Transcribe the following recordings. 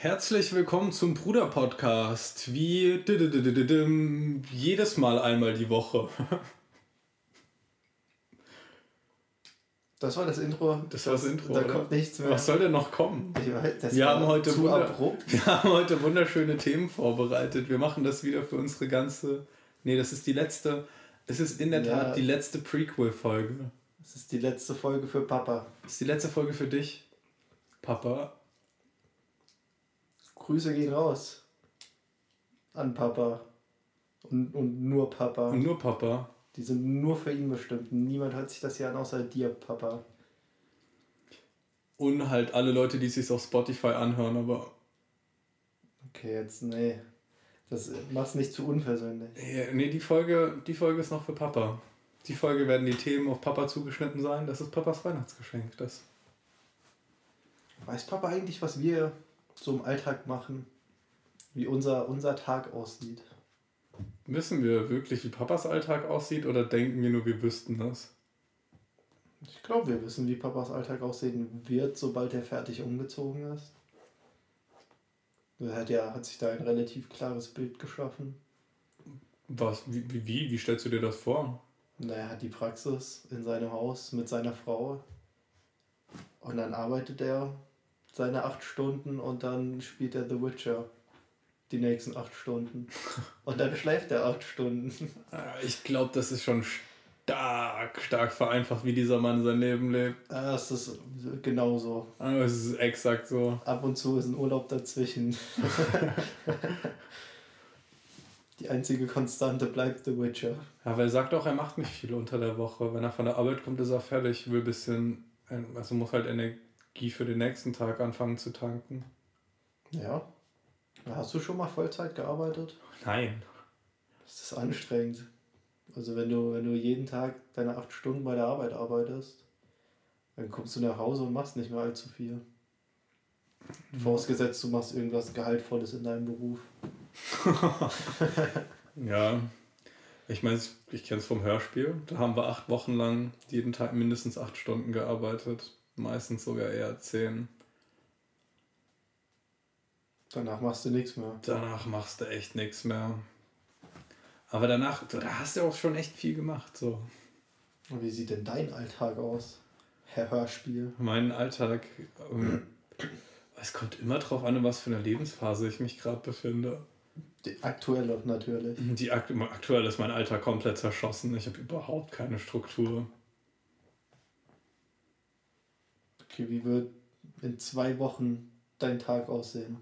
Herzlich willkommen zum Bruder-Podcast. Wie jedes Mal einmal die Woche. Das war das Intro. Das war das Intro. Da oder? kommt nichts mehr. Was soll denn noch kommen? Weiß, wir, haben heute wir haben heute wunderschöne Themen vorbereitet. Wir machen das wieder für unsere ganze. Nee, das ist die letzte. Es ist in der ja. Tat die letzte Prequel-Folge. Es ist die letzte Folge für Papa. Das ist die letzte Folge für dich, Papa. Grüße gehen raus. An Papa. Und, und nur Papa. Und nur Papa. Die sind nur für ihn bestimmt. Niemand hört sich das hier an, außer dir, Papa. Und halt alle Leute, die es sich auf Spotify anhören, aber. Okay, jetzt, nee. Das mach's nicht zu unpersönlich. Ja, nee, die Folge, die Folge ist noch für Papa. Die Folge werden die Themen auf Papa zugeschnitten sein. Das ist Papas Weihnachtsgeschenk. Das. Weiß Papa eigentlich, was wir so im Alltag machen? Wie unser, unser Tag aussieht? Wissen wir wirklich, wie Papas Alltag aussieht oder denken wir nur, wir wüssten das? Ich glaube, wir wissen, wie Papas Alltag aussehen wird, sobald er fertig umgezogen ist. Er hat ja hat sich da ein relativ klares Bild geschaffen. Was? Wie, wie, wie stellst du dir das vor? Na, er hat die Praxis in seinem Haus mit seiner Frau. Und dann arbeitet er seine acht Stunden und dann spielt er The Witcher die nächsten acht Stunden. Und dann schläft er acht Stunden. Ich glaube, das ist schon stark, stark vereinfacht, wie dieser Mann sein Leben lebt. Ja, es ist genauso. Es ist exakt so. Ab und zu ist ein Urlaub dazwischen. die einzige Konstante bleibt The Witcher. Ja, weil er sagt auch, er macht nicht viel unter der Woche. Wenn er von der Arbeit kommt, ist er fertig, will ein bisschen, also muss halt Energie für den nächsten Tag anfangen zu tanken. Ja. Hast du schon mal Vollzeit gearbeitet? Nein. Das ist anstrengend. Also wenn du, wenn du jeden Tag deine acht Stunden bei der Arbeit arbeitest, dann kommst du nach Hause und machst nicht mehr allzu viel. Mhm. Vorausgesetzt, du machst irgendwas Gehaltvolles in deinem Beruf. ja. Ich meine, ich kenne es vom Hörspiel. Da haben wir acht Wochen lang jeden Tag mindestens acht Stunden gearbeitet. Meistens sogar eher zehn. Danach machst du nichts mehr. Danach machst du echt nichts mehr. Aber danach, da hast du auch schon echt viel gemacht. So. Und wie sieht denn dein Alltag aus, Herr Hörspiel? Mein Alltag, ähm, es kommt immer drauf an, in was für einer Lebensphase ich mich gerade befinde. Die aktuelle natürlich. Die akt aktuell ist mein Alltag komplett zerschossen. Ich habe überhaupt keine Struktur. Okay, wie wird in zwei Wochen dein Tag aussehen?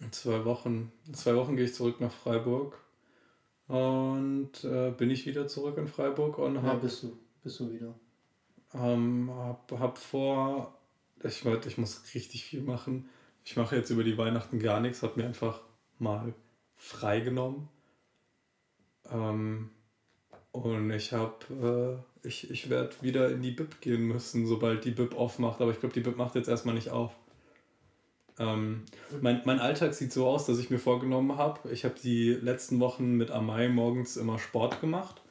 In zwei Wochen. In zwei Wochen gehe ich zurück nach Freiburg. Und äh, bin ich wieder zurück in Freiburg und habe. Ja, bist du, bist du wieder. Ähm, hab, hab vor, ich, ich muss richtig viel machen. Ich mache jetzt über die Weihnachten gar nichts, habe mir einfach mal freigenommen. Ähm, und ich habe, äh, ich, ich werde wieder in die Bib gehen müssen, sobald die Bib aufmacht. Aber ich glaube, die Bib macht jetzt erstmal nicht auf. Ähm, mein, mein Alltag sieht so aus, dass ich mir vorgenommen habe, ich habe die letzten Wochen mit Amai morgens immer Sport gemacht.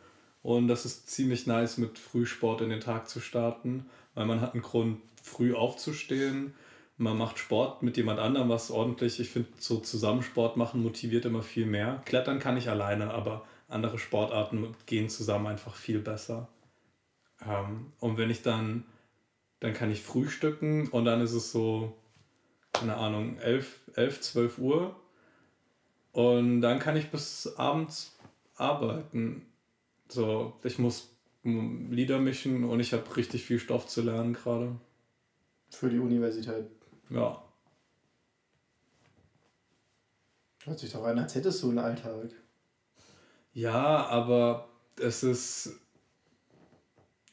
Und das ist ziemlich nice, mit Frühsport in den Tag zu starten, weil man hat einen Grund, früh aufzustehen. Man macht Sport mit jemand anderem, was ordentlich, ich finde, so Zusammensport machen motiviert immer viel mehr. Klettern kann ich alleine, aber andere Sportarten gehen zusammen einfach viel besser. Ähm, und wenn ich dann, dann kann ich frühstücken und dann ist es so, keine Ahnung, 11, 11 12 Uhr. Und dann kann ich bis abends arbeiten. So, ich muss Lieder mischen und ich habe richtig viel Stoff zu lernen gerade. Für die Universität. Ja. Hört sich doch an, als hättest du einen Alltag. Ja, aber es ist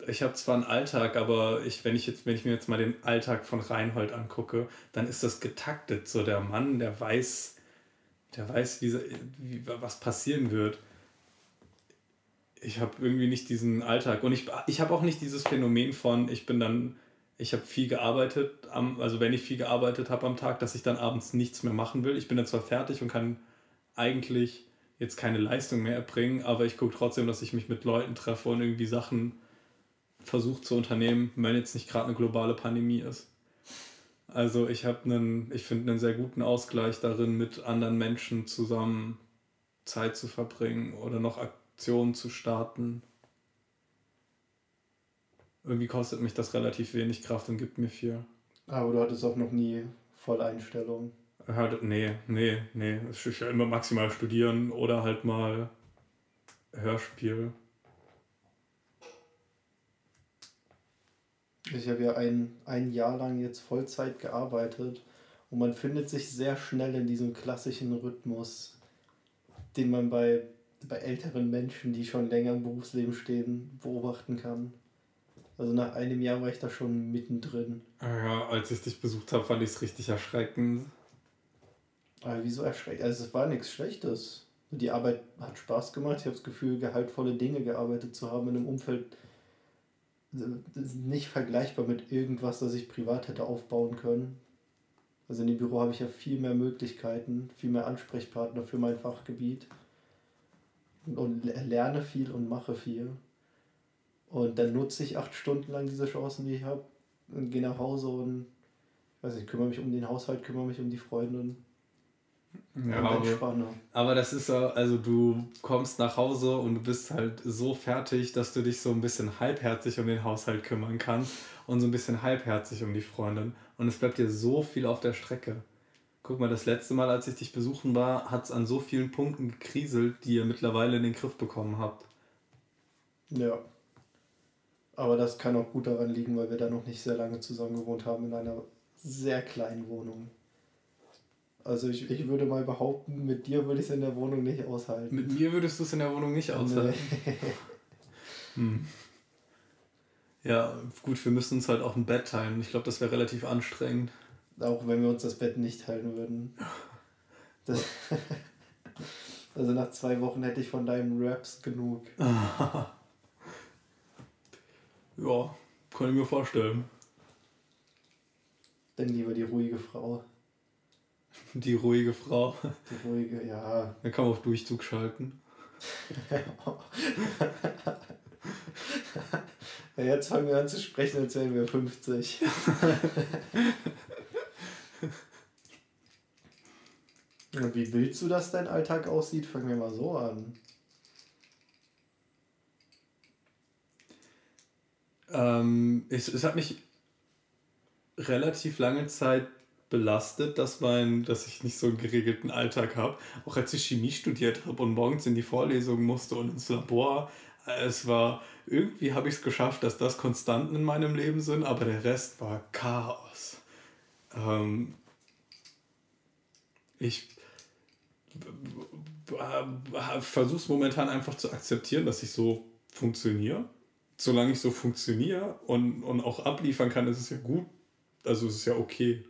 ich habe zwar einen Alltag, aber ich, wenn, ich jetzt, wenn ich mir jetzt mal den Alltag von Reinhold angucke, dann ist das getaktet. So der Mann, der weiß, der weiß, wie, wie was passieren wird. Ich habe irgendwie nicht diesen Alltag. Und ich, ich habe auch nicht dieses Phänomen von, ich bin dann, ich habe viel gearbeitet, am, also wenn ich viel gearbeitet habe am Tag, dass ich dann abends nichts mehr machen will. Ich bin dann zwar fertig und kann eigentlich jetzt keine Leistung mehr erbringen, aber ich gucke trotzdem, dass ich mich mit Leuten treffe und irgendwie Sachen versucht zu unternehmen, wenn jetzt nicht gerade eine globale Pandemie ist. Also ich habe einen, ich finde einen sehr guten Ausgleich darin, mit anderen Menschen zusammen Zeit zu verbringen oder noch Aktionen zu starten. Irgendwie kostet mich das relativ wenig Kraft und gibt mir viel. Aber du hattest auch noch nie Volleinstellung. Halt, nee, nee, nee. Es ist ja immer maximal studieren oder halt mal Hörspiel. Ich habe ja ein, ein Jahr lang jetzt Vollzeit gearbeitet und man findet sich sehr schnell in diesem klassischen Rhythmus, den man bei, bei älteren Menschen, die schon länger im Berufsleben stehen, beobachten kann. Also nach einem Jahr war ich da schon mittendrin. Ja, als ich dich besucht habe, fand ich es richtig erschreckend. Aber wieso erschreckend? Also es war nichts Schlechtes. Die Arbeit hat Spaß gemacht. Ich habe das Gefühl, gehaltvolle Dinge gearbeitet zu haben in einem Umfeld, nicht vergleichbar mit irgendwas, das ich privat hätte aufbauen können. Also in dem Büro habe ich ja viel mehr Möglichkeiten, viel mehr Ansprechpartner für mein Fachgebiet und lerne viel und mache viel. Und dann nutze ich acht Stunden lang diese Chancen, die ich habe und gehe nach Hause und weiß nicht, kümmere mich um den Haushalt, kümmere mich um die Freundin. Ja, aber, aber das ist ja, also du kommst nach Hause und du bist halt so fertig, dass du dich so ein bisschen halbherzig um den Haushalt kümmern kannst und so ein bisschen halbherzig um die Freundin. Und es bleibt dir so viel auf der Strecke. Guck mal, das letzte Mal, als ich dich besuchen war, hat es an so vielen Punkten gekriselt, die ihr mittlerweile in den Griff bekommen habt. Ja. Aber das kann auch gut daran liegen, weil wir da noch nicht sehr lange zusammen gewohnt haben in einer sehr kleinen Wohnung. Also ich, ich würde mal behaupten, mit dir würde ich es in der Wohnung nicht aushalten. Mit mir würdest du es in der Wohnung nicht aushalten. Nee. hm. Ja, gut, wir müssen uns halt auch ein Bett teilen. Ich glaube, das wäre relativ anstrengend. Auch wenn wir uns das Bett nicht teilen würden. Das also nach zwei Wochen hätte ich von deinen Raps genug. ja, kann ich mir vorstellen. Dann lieber die ruhige Frau. Die ruhige Frau. Die ruhige, ja. Dann kann man auf Durchzug schalten. ja, jetzt fangen wir an zu sprechen, als wären wir 50. Und wie willst du, dass dein Alltag aussieht? Fangen wir mal so an. Ähm, es, es hat mich relativ lange Zeit belastet, dass, mein, dass ich nicht so einen geregelten Alltag habe. Auch als ich Chemie studiert habe und morgens in die Vorlesung musste und ins Labor. Es war, irgendwie habe ich es geschafft, dass das Konstanten in meinem Leben sind, aber der Rest war Chaos. Ähm, ich versuche es momentan einfach zu akzeptieren, dass ich so funktioniere. Solange ich so funktioniere und, und auch abliefern kann, ist es ja gut. Also es ist ja okay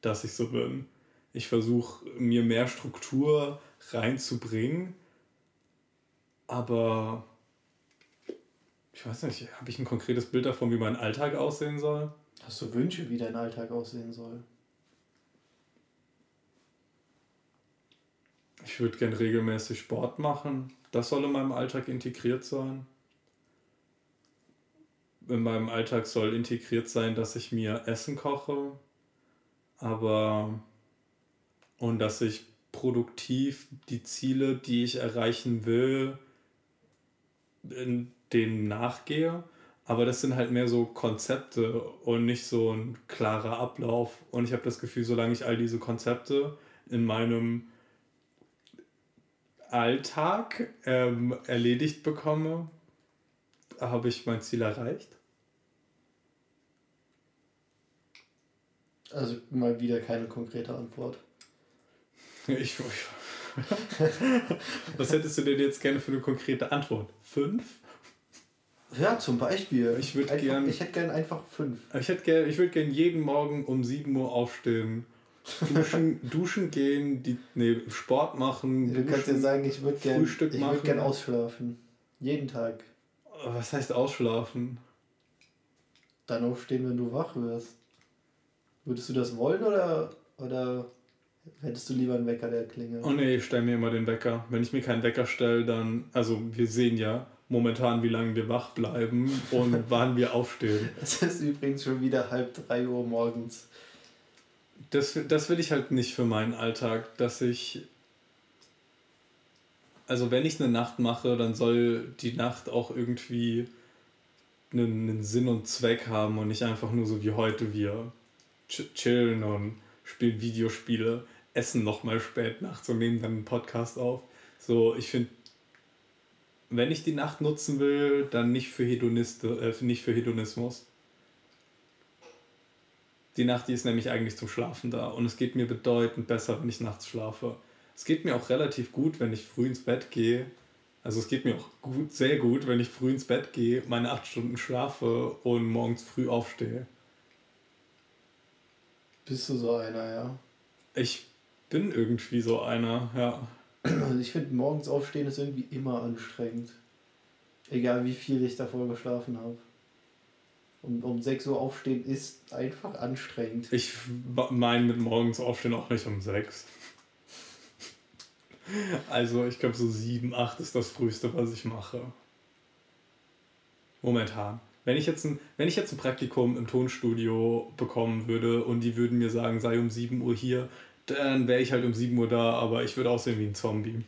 dass ich so bin. Ich versuche mir mehr Struktur reinzubringen, aber ich weiß nicht, habe ich ein konkretes Bild davon, wie mein Alltag aussehen soll? Hast du Wünsche, wie dein Alltag aussehen soll? Ich würde gern regelmäßig Sport machen. Das soll in meinem Alltag integriert sein. In meinem Alltag soll integriert sein, dass ich mir Essen koche, aber und dass ich produktiv die Ziele, die ich erreichen will, denen nachgehe. Aber das sind halt mehr so Konzepte und nicht so ein klarer Ablauf. Und ich habe das Gefühl, solange ich all diese Konzepte in meinem Alltag ähm, erledigt bekomme, habe ich mein Ziel erreicht. Also mal wieder keine konkrete Antwort. Ich, Was hättest du denn jetzt gerne für eine konkrete Antwort? Fünf? Ja, zum Beispiel. Ich würde gern. Ich hätte gern einfach fünf. Ich hätte gern, ich würde gern jeden Morgen um 7 Uhr aufstehen. Duschen, duschen gehen, die, nee, Sport machen. Du duschen, kannst ja sagen, ich würde gern, Frühstück ich würde gern ausschlafen. Jeden Tag. Was heißt ausschlafen? Dann aufstehen, wenn du wach wirst. Würdest du das wollen oder, oder hättest du lieber einen Wecker, der klingelt? Oh nee, ich stelle mir immer den Wecker. Wenn ich mir keinen Wecker stelle, dann, also wir sehen ja momentan, wie lange wir wach bleiben und wann wir aufstehen. Es ist übrigens schon wieder halb drei Uhr morgens. das, das will ich halt nicht für meinen Alltag, dass ich. Also, wenn ich eine Nacht mache, dann soll die Nacht auch irgendwie einen, einen Sinn und Zweck haben und nicht einfach nur so wie heute wir chillen und spielen Videospiele, essen nochmal spät nachts und nehmen dann einen Podcast auf. So, ich finde, wenn ich die Nacht nutzen will, dann nicht für, Hedonist, äh, nicht für Hedonismus. Die Nacht, die ist nämlich eigentlich zum Schlafen da und es geht mir bedeutend besser, wenn ich nachts schlafe. Es geht mir auch relativ gut, wenn ich früh ins Bett gehe. Also es geht mir auch gut, sehr gut, wenn ich früh ins Bett gehe, meine acht Stunden schlafe und morgens früh aufstehe. Bist du so einer, ja? Ich bin irgendwie so einer, ja. Also ich finde, morgens aufstehen ist irgendwie immer anstrengend. Egal wie viel ich davor geschlafen habe. Um, um 6 Uhr aufstehen ist einfach anstrengend. Ich meine mit morgens aufstehen auch nicht um 6. Also ich glaube so 7, 8 ist das früheste, was ich mache. Momentan. Wenn ich, jetzt ein, wenn ich jetzt ein Praktikum im Tonstudio bekommen würde und die würden mir sagen, sei um 7 Uhr hier, dann wäre ich halt um 7 Uhr da, aber ich würde aussehen wie ein Zombie.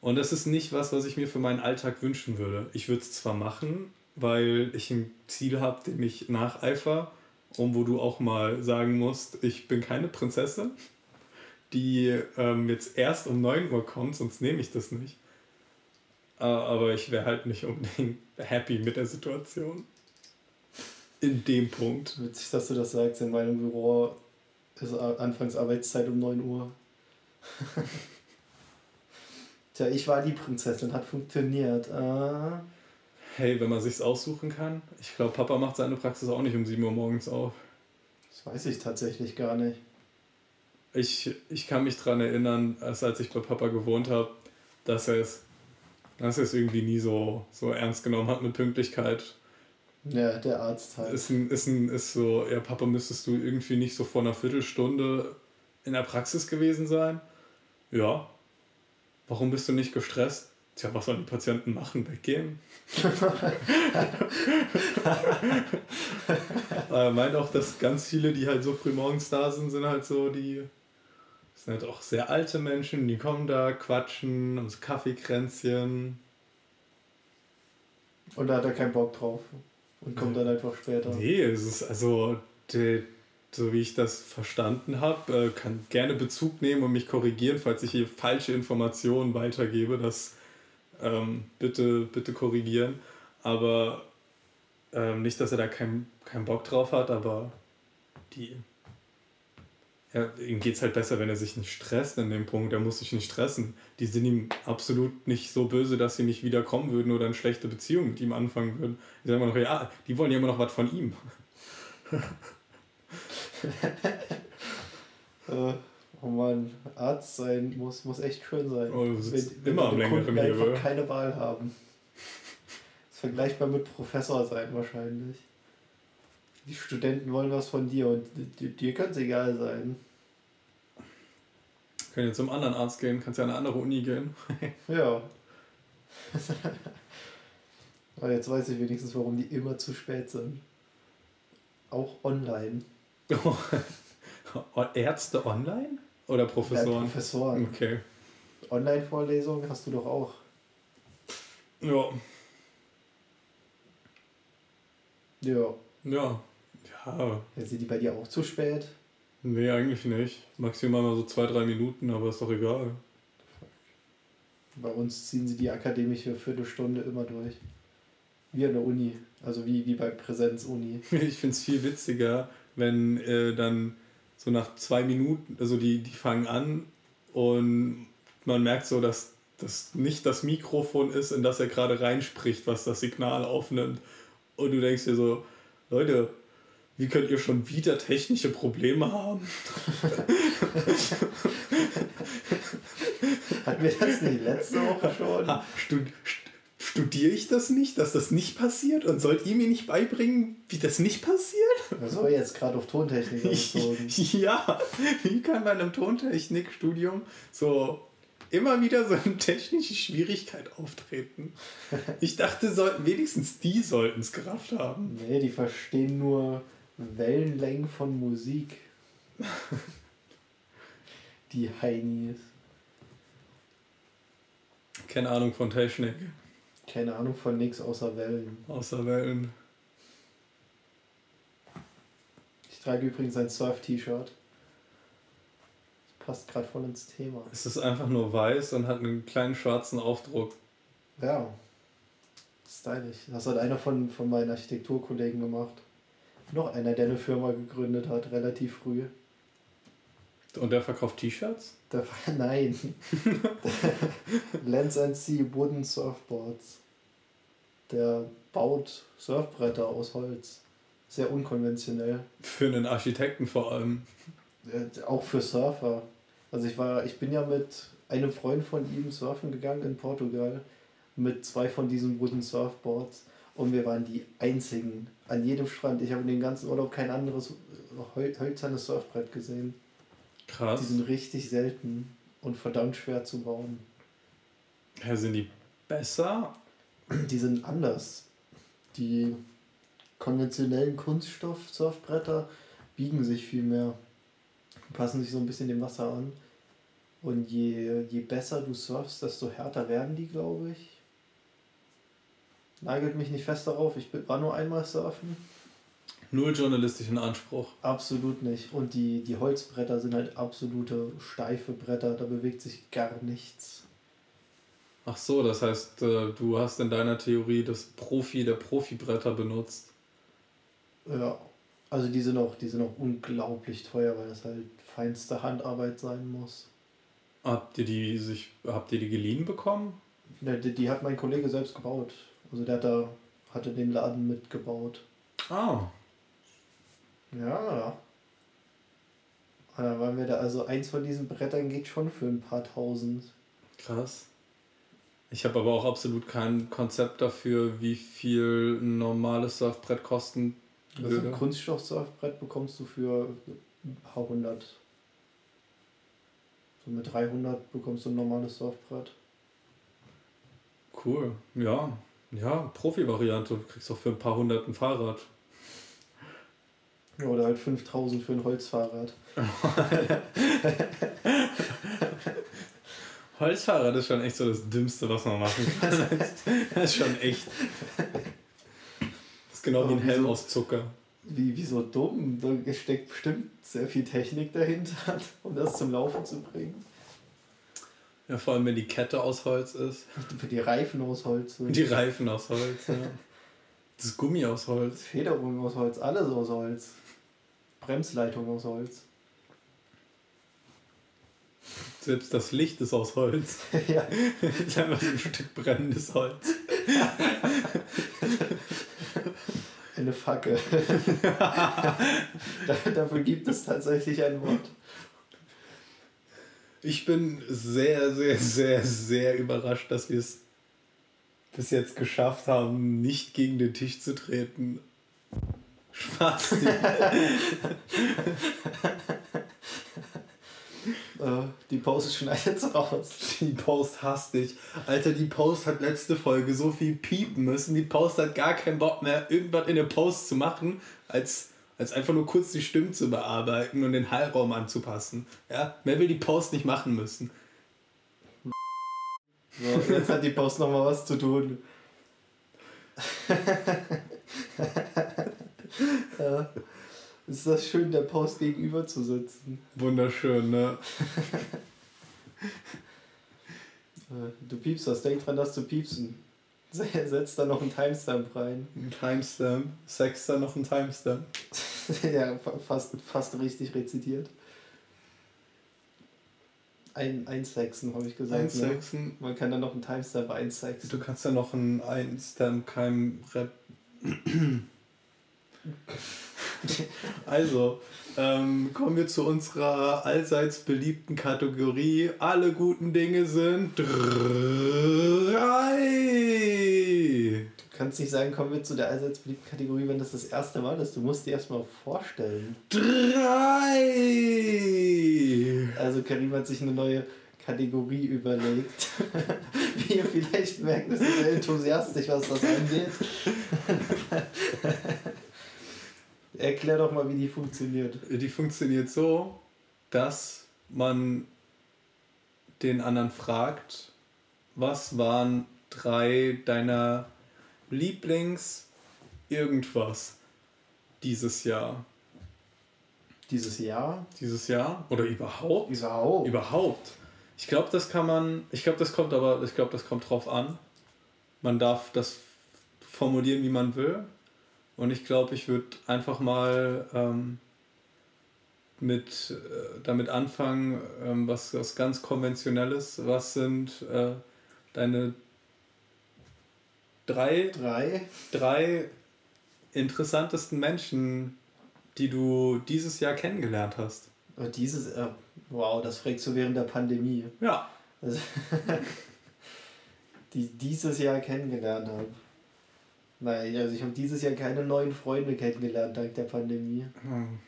Und das ist nicht was, was ich mir für meinen Alltag wünschen würde. Ich würde es zwar machen, weil ich ein Ziel habe, dem ich nacheifer und wo du auch mal sagen musst, ich bin keine Prinzessin, die ähm, jetzt erst um 9 Uhr kommt, sonst nehme ich das nicht. Äh, aber ich wäre halt nicht unbedingt happy mit der Situation. In dem Punkt. Witzig, dass du das sagst. In meinem Büro ist Anfangsarbeitszeit um 9 Uhr. Tja, ich war die Prinzessin, hat funktioniert. Ah. Hey, wenn man sich's aussuchen kann. Ich glaube, Papa macht seine Praxis auch nicht um 7 Uhr morgens auf. Das weiß ich tatsächlich gar nicht. Ich, ich kann mich daran erinnern, als, als ich bei Papa gewohnt habe, dass er es dass er es irgendwie nie so, so ernst genommen hat mit Pünktlichkeit. Ja, der Arzt halt. Ist, ein, ist, ein, ist so, ja, Papa, müsstest du irgendwie nicht so vor einer Viertelstunde in der Praxis gewesen sein? Ja. Warum bist du nicht gestresst? Tja, was sollen die Patienten machen? Weggehen? er meint auch, dass ganz viele, die halt so früh morgens da sind, sind halt so die das sind halt auch sehr alte Menschen, die kommen da, quatschen, ums Kaffeekränzchen. Und da hat er keinen Bock drauf. Und kommt dann einfach später. Nee, es ist also, die, so wie ich das verstanden habe, äh, kann gerne Bezug nehmen und mich korrigieren, falls ich hier falsche Informationen weitergebe. Das ähm, bitte, bitte korrigieren. Aber ähm, nicht, dass er da keinen kein Bock drauf hat, aber die ja, ihm geht es halt besser, wenn er sich nicht stresst in dem Punkt. Er muss sich nicht stressen. Die sind ihm absolut nicht so böse, dass sie nicht wiederkommen würden oder eine schlechte Beziehung mit ihm anfangen würden. Die sagen immer noch, ja, die wollen ja immer noch was von ihm. äh, oh Mann, Arzt sein muss, muss echt schön sein. Oh, du wenn, wenn immer am längeren Hebel. einfach keine Wahl haben. Das ist vergleichbar mit Professor sein wahrscheinlich die Studenten wollen was von dir und dir kann es egal sein. Können jetzt zum anderen Arzt gehen, kannst ja an eine andere Uni gehen. ja. Aber jetzt weiß ich wenigstens, warum die immer zu spät sind. Auch online. Ärzte online? Oder Professoren? Ja, Professoren. Okay. Online-Vorlesungen hast du doch auch. Ja. Ja. Ja. Ja. Sind die bei dir auch zu spät? Nee, eigentlich nicht. Maximal mal so zwei, drei Minuten, aber ist doch egal. Bei uns ziehen sie die akademische Viertelstunde immer durch. Wie an der Uni. Also wie, wie bei Präsenzuni. Ich finde es viel witziger, wenn äh, dann so nach zwei Minuten, also die, die fangen an und man merkt so, dass das nicht das Mikrofon ist, in das er gerade reinspricht, was das Signal aufnimmt. Und du denkst dir so, Leute, wie könnt ihr schon wieder technische Probleme haben? Hatten wir das nicht letzte Woche schon? Ha, stud, studiere ich das nicht, dass das nicht passiert? Und sollt ihr mir nicht beibringen, wie das nicht passiert? Das war jetzt gerade auf Tontechnik bezogen. ja, wie kann bei einem Tontechnikstudium so immer wieder so eine technische Schwierigkeit auftreten? Ich dachte, sollten, wenigstens die sollten es gerafft haben. Nee, die verstehen nur Wellenlängen von Musik. Die Heinis. Keine Ahnung von Technik. Keine Ahnung von nix außer Wellen. Außer Wellen. Ich trage übrigens ein Surf-T-Shirt. Das passt gerade voll ins Thema. Es ist einfach nur weiß und hat einen kleinen schwarzen Aufdruck. Ja. Stylisch. Das hat einer von, von meinen Architekturkollegen gemacht. Noch einer, der eine Firma gegründet hat, relativ früh. Und der verkauft T-Shirts? Nein. Lens and Sea Wooden Surfboards. Der baut Surfbretter aus Holz. Sehr unkonventionell. Für einen Architekten vor allem. Äh, Auch für Surfer. Also ich war, ich bin ja mit einem Freund von ihm surfen gegangen in Portugal mit zwei von diesen Wooden Surfboards und wir waren die einzigen an jedem Strand. Ich habe in den ganzen Urlaub kein anderes hol hölzernes Surfbrett gesehen. Krass. Die sind richtig selten und verdammt schwer zu bauen. Ja, sind die besser? Die sind anders. Die konventionellen Kunststoff-Surfbretter biegen sich viel mehr, passen sich so ein bisschen dem Wasser an. Und je, je besser du surfst, desto härter werden die, glaube ich. Nagelt mich nicht fest darauf, ich war nur einmal surfen. Null journalistischen Anspruch. Absolut nicht. Und die, die Holzbretter sind halt absolute steife Bretter, da bewegt sich gar nichts. Ach so, das heißt, äh, du hast in deiner Theorie das Profi der Profibretter benutzt. Ja, also die sind auch, die sind auch unglaublich teuer, weil das halt feinste Handarbeit sein muss. Habt ihr die sich, habt ihr die geliehen bekommen? Ja, die, die hat mein Kollege selbst gebaut. Also der hat da, hatte den Laden mitgebaut. Ah, Ja. Und dann waren wir da, also eins von diesen Brettern geht schon für ein paar tausend. krass. Ich habe aber auch absolut kein Konzept dafür, wie viel ein normales Surfbrett kosten Also würde. ein Kunststoff-Surfbrett bekommst du für ein paar hundert. So mit 300 bekommst du ein normales Surfbrett. Cool. Ja, ja, Profi-Variante. Du kriegst auch für ein paar hundert ein Fahrrad. Ja, Oder halt 5000 für ein Holzfahrrad. Holzfahrrad ist schon echt so das Dümmste, was man machen kann. das ist schon echt. Das ist genau wie ein Aber Helm aus Zucker. Wie, wie so dumm. Da steckt bestimmt sehr viel Technik dahinter, um das zum Laufen zu bringen. Ja, vor allem wenn die Kette aus Holz ist. Die Reifen aus Holz. Und Die Reifen aus Holz, ja. Das Gummi aus Holz. Federung aus Holz, alles aus Holz. Bremsleitung aus Holz. Selbst das Licht ist aus Holz. ja, Das ist einfach so ein Stück brennendes Holz. eine Fackel. Da- Dafür gibt es tatsächlich ein Wort. Ich bin sehr, sehr, sehr, sehr überrascht, dass wir es bis jetzt geschafft haben, nicht gegen den Tisch zu treten. Spaß. Äh, die Pause schneidet raus. Die Post hasst dich. Alter, die Post hat letzte Folge so viel piepen müssen. Die Post hat gar keinen Bock mehr, irgendwas in der Post zu machen, als, als einfach nur kurz die Stimmen zu bearbeiten und den Hallraum anzupassen. Ja, mehr will die Post nicht machen müssen. So, jetzt hat die Post nochmal was zu tun. ja. Ist das schön, der Post gegenüber zu sitzen. Wunderschön, ne? Äh, Du piepst das, denk dran, dass du piepsen. Setz da noch einen Timestamp rein. Ein Timestamp. Sexter noch ein Timestamp. ja, fa- fast, fast richtig rezitiert. Ein, einsexen, habe ich gesagt. Ne? Einsexen. Man kann dann noch einen Timestamp einsexen. Du kannst ja noch ein Einstamp kein Rap. also, ähm, kommen wir zu unserer allseits beliebten Kategorie. Alle guten Dinge sind drei. Du kannst nicht sagen, kommen wir zu der allseits beliebten Kategorie, wenn das das erste Mal ist. Du musst dir erstmal vorstellen. Drei. Also Karim hat sich eine neue Kategorie überlegt. Wie ihr vielleicht merkt, ist er sehr enthusiastisch, was das angeht. Erklär doch mal, wie die funktioniert. Die funktioniert so, dass man den anderen fragt, was waren drei deiner Lieblings irgendwas dieses Jahr? Dieses Jahr? Dieses Jahr? Oder überhaupt? Überhaupt. Überhaupt. Ich glaube, das kann man, ich glaube, das kommt aber, ich glaube, das kommt drauf an. Man darf das formulieren, wie man will. Und ich glaube, ich würde einfach mal ähm, mit, äh, damit anfangen, ähm, was, was ganz konventionelles. Was sind äh, deine drei, drei? drei interessantesten Menschen, die du dieses Jahr kennengelernt hast? Oh, dieses, äh, wow, das fragst du während der Pandemie. Ja. Also, die dieses Jahr kennengelernt habe. Nein, also ich habe dieses Jahr keine neuen Freunde kennengelernt dank der Pandemie. Hm.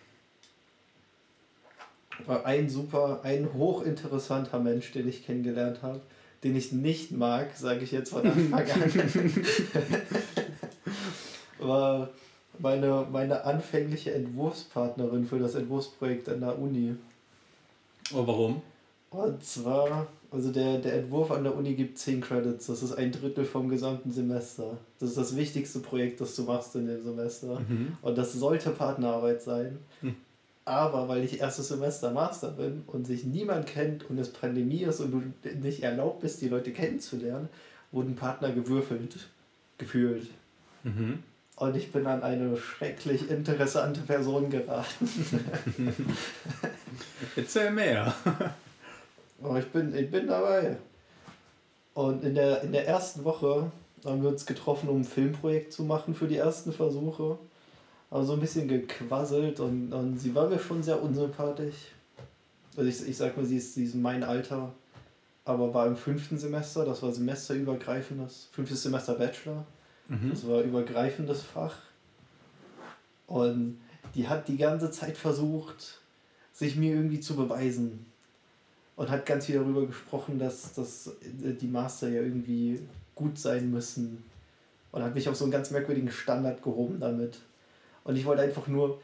Ein super, ein hochinteressanter Mensch, den ich kennengelernt habe, den ich nicht mag, sage ich jetzt von Anfang an, war meine, meine anfängliche Entwurfspartnerin für das Entwurfsprojekt an der Uni. Oh, warum? Und zwar, also der, der Entwurf an der Uni gibt 10 Credits, das ist ein Drittel vom gesamten Semester. Das ist das wichtigste Projekt, das du machst in dem Semester. Mhm. Und das sollte Partnerarbeit sein. Hm. Aber weil ich erstes Semester Master bin und sich niemand kennt und es Pandemie ist und du nicht erlaubt bist, die Leute kennenzulernen, wurden Partner gewürfelt. Gefühlt. Mhm. Und ich bin an eine schrecklich interessante Person geraten. Erzähl mehr. Aber ich bin, ich bin dabei. Und in der, in der ersten Woche haben wir uns getroffen, um ein Filmprojekt zu machen für die ersten Versuche. Aber so ein bisschen gequasselt und, und sie war mir schon sehr unsympathisch. Also ich, ich sag mal, sie ist, sie ist mein Alter, aber war im fünften Semester, das war semesterübergreifendes, fünftes Semester Bachelor. Mhm. Das war übergreifendes Fach. Und die hat die ganze Zeit versucht, sich mir irgendwie zu beweisen. Und hat ganz viel darüber gesprochen, dass, dass die Master ja irgendwie gut sein müssen. Und hat mich auf so einen ganz merkwürdigen Standard gehoben damit. Und ich wollte einfach nur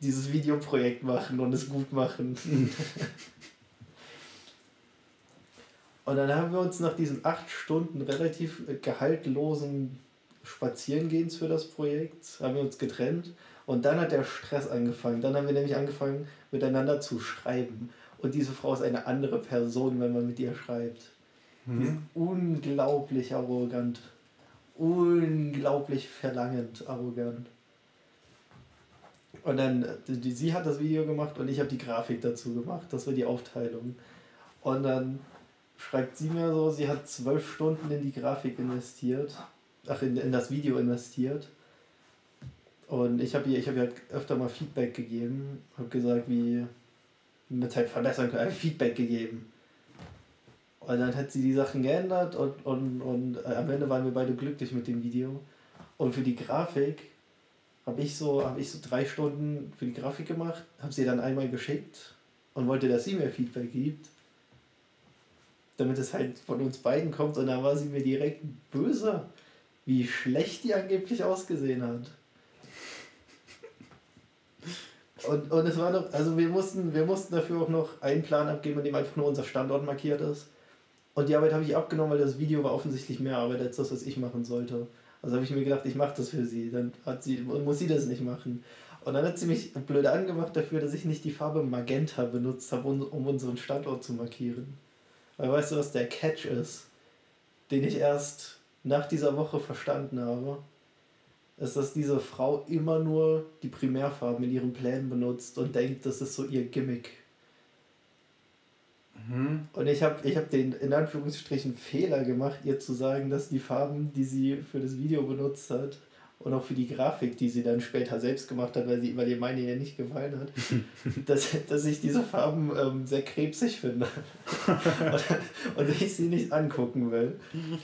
dieses Videoprojekt machen und es gut machen. und dann haben wir uns nach diesen acht Stunden relativ gehaltlosen Spazierengehens für das Projekt, haben wir uns getrennt und dann hat der Stress angefangen. Dann haben wir nämlich angefangen, miteinander zu schreiben. Und diese Frau ist eine andere Person, wenn man mit ihr schreibt. Die ist Mhm. unglaublich arrogant. Unglaublich verlangend arrogant. Und dann, die, die- sie hat das Video gemacht und ich habe die Grafik dazu gemacht. Das war die Aufteilung. Und dann schreibt sie mir so, sie hat zwölf Stunden in die Grafik investiert. Ach, in, in das Video investiert. Und ich habe ihr, ich hab ihr halt öfter mal Feedback gegeben. Habe gesagt, wie mit halt verbessern können. Feedback gegeben. Und dann hat sie die Sachen geändert und, und, und äh, am Ende waren wir beide glücklich mit dem Video. Und für die Grafik habe ich, so, hab ich so drei Stunden für die Grafik gemacht, habe sie dann einmal geschickt und wollte, dass sie mir Feedback gibt. Damit es halt von uns beiden kommt. Und dann war sie mir direkt böse, wie schlecht die angeblich ausgesehen hat. Und, und es war noch, also wir mussten, wir mussten dafür auch noch einen Plan abgeben, in dem einfach nur unser Standort markiert ist. Und die Arbeit habe ich abgenommen, weil das Video war offensichtlich mehr Arbeit als das, was ich machen sollte. Also habe ich mir gedacht, ich mache das für sie. Dann hat sie, muss sie das nicht machen. Und dann hat sie mich blöd angemacht dafür, dass ich nicht die Farbe Magenta benutzt habe, um, um unseren Standort zu markieren. Weil weißt du, was der Catch ist, den ich erst nach dieser Woche verstanden habe? Ist, dass diese Frau immer nur die Primärfarben in ihren Plänen benutzt und denkt, das ist so ihr Gimmick. Mhm. Und ich habe ich hab den in Anführungsstrichen Fehler gemacht, ihr zu sagen, dass die Farben, die sie für das Video benutzt hat und auch für die Grafik, die sie dann später selbst gemacht hat, weil, sie, weil ihr meine ja nicht gefallen hat, dass, dass ich diese Farben ähm, sehr krebsig finde. und, und ich sie nicht angucken will.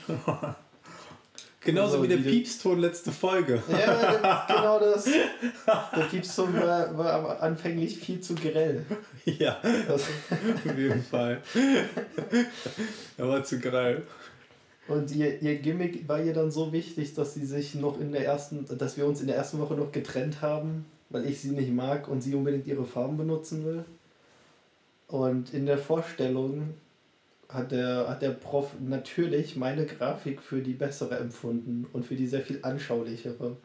Genauso So, wie der Piepston letzte Folge. Ja, genau das. Der Piepston war, war anfänglich viel zu grell. ja, Also, auf jeden Fall. Er war zu geil. Und ihr, ihr Gimmick war ihr dann so wichtig, dass sie sich noch in der ersten, dass wir uns in der ersten Woche noch getrennt haben, weil ich sie nicht mag und sie unbedingt ihre Farben benutzen will. Und in der Vorstellung hat der, hat der Prof natürlich meine Grafik für die bessere empfunden und für die sehr viel anschaulichere.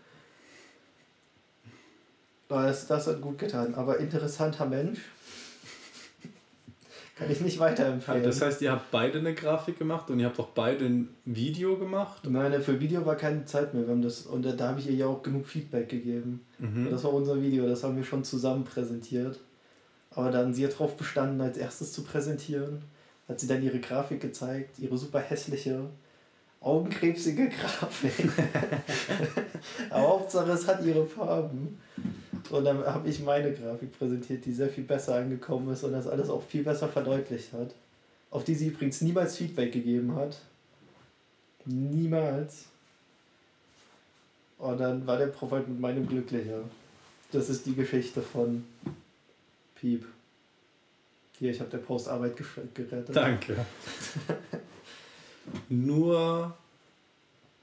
Das, das hat gut getan. Aber interessanter Mensch. Kann ich nicht weiterempfehlen. Das heißt, ihr habt beide eine Grafik gemacht und ihr habt auch beide ein Video gemacht? Nein, für Video war keine Zeit mehr. Wir haben das, und da, habe ich ihr ja auch genug Feedback gegeben. Mhm. Das war unser Video, das haben wir schon zusammen präsentiert. Aber dann sie hat darauf bestanden, als erstes zu präsentieren. Hat sie dann ihre Grafik gezeigt, ihre super hässliche, augenkrebsige Grafik. Aber Hauptsache, es hat ihre Farben. Und dann habe ich meine Grafik präsentiert, die sehr viel besser angekommen ist und das alles auch viel besser verdeutlicht hat. Auf die sie übrigens niemals Feedback gegeben hat. Niemals. Und dann war der Prof halt mit meinem glücklicher. Das ist die Geschichte von Piep. Hier, ich habe der Postarbeit gerettet. Danke. Nur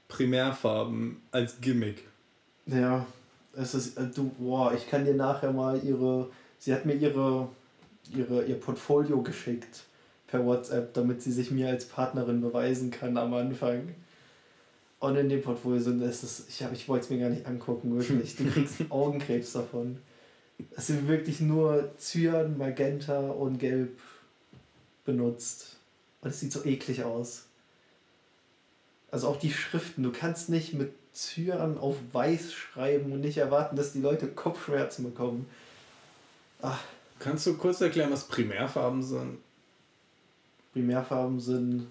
Primärfarben als Gimmick. Ja, es ist, äh, du, boah, ich kann dir nachher mal ihre, sie hat mir ihre, ihre, ihr Portfolio geschickt per WhatsApp, damit sie sich mir als Partnerin beweisen kann am Anfang. Und in dem Portfolio sind es, ich, ich wollte es mir gar nicht angucken, wirklich. Du kriegst Augenkrebs davon. Es sind wirklich nur Cyan, Magenta und Gelb benutzt. Und es sieht so eklig aus. Also auch die Schriften, du kannst nicht mit Cyan auf weiß schreiben und nicht erwarten, dass die Leute Kopfschmerzen bekommen. Ach. Kannst du kurz erklären, was Primärfarben sind? Primärfarben sind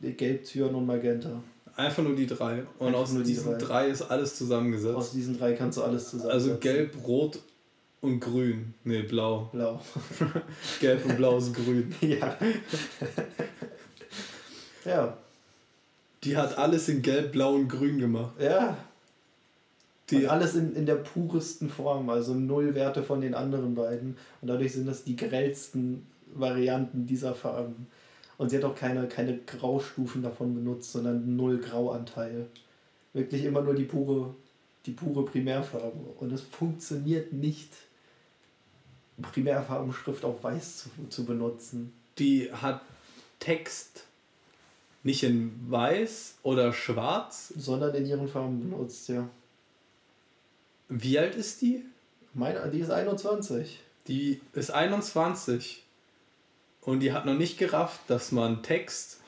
Gelb, Cyan und Magenta. Einfach nur die drei. Und Einfach aus diesen drei. drei. ist alles zusammengesetzt. Aus diesen drei kannst du alles zusammensetzen. Also gelb, rot und grün. Nee, blau. Blau. gelb und blau ist grün. Ja. ja. Die hat alles in Gelb, Blau und Grün gemacht. Ja. Die und alles in, in der puresten Form, also null Werte von den anderen beiden. Und dadurch sind das die grellsten Varianten dieser Farben. Und sie hat auch keine, keine Graustufen davon benutzt, sondern null Grauanteil. Wirklich immer nur die pure, die pure Primärfarbe. Und es funktioniert nicht, Primärfarbenschrift auf weiß zu, zu benutzen. Die hat Text nicht in weiß oder schwarz. Sondern in ihren Farben benutzt, ja. Wie alt ist die? Meine, die ist 21. Die ist 21. Und die hat noch nicht gerafft, dass man Text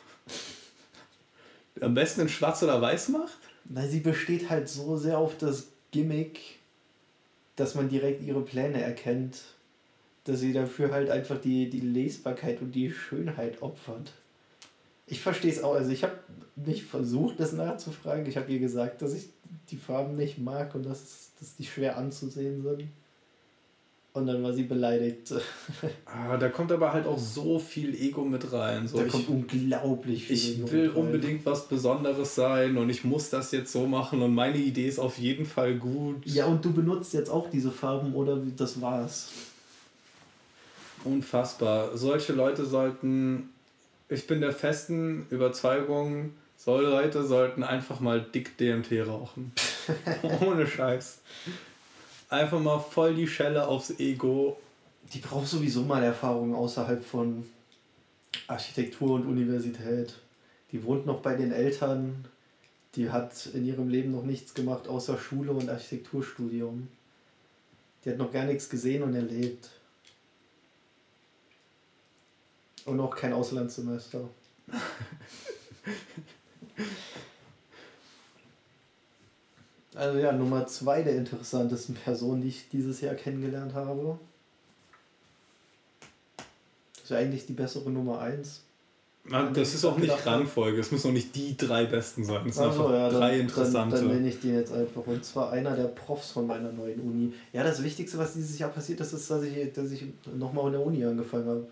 am besten in schwarz oder weiß macht? Na, sie besteht halt so sehr auf das Gimmick, dass man direkt ihre Pläne erkennt, dass sie dafür halt einfach die, die Lesbarkeit und die Schönheit opfert. Ich verstehe es auch. Also ich habe nicht versucht, das nachzufragen. Ich habe ihr gesagt, dass ich die Farben nicht mag und dass, dass die schwer anzusehen sind. Und dann war sie beleidigt. ah, da kommt aber halt auch so viel Ego mit rein. So, da ich, kommt unglaublich viel Ich Ego will unbedingt was Besonderes sein und ich muss das jetzt so machen und meine Idee ist auf jeden Fall gut. Ja, und du benutzt jetzt auch diese Farben oder das war's? Unfassbar. Solche Leute sollten ich bin der festen Überzeugung, so Leute sollten einfach mal dick DMT rauchen. Ohne Scheiß. Einfach mal voll die Schelle aufs Ego. Die braucht sowieso mal Erfahrung außerhalb von Architektur und Universität. Die wohnt noch bei den Eltern. Die hat in ihrem Leben noch nichts gemacht außer Schule und Architekturstudium. Die hat noch gar nichts gesehen und erlebt. Und auch kein Auslandssemester. also ja, Nummer zwei der interessantesten Personen, die ich dieses Jahr kennengelernt habe. Das ist ja eigentlich die bessere Nummer eins. Man, das ist auch nicht Rangfolge, es müssen auch nicht die drei besten sein. Es sind einfach ja, drei dann, interessante. Dann, dann nenne ich die jetzt einfach. Und zwar einer der Profs von meiner neuen Uni. Ja, das Wichtigste, was dieses Jahr passiert ist, ist, dass ich, dass ich nochmal in der Uni angefangen habe.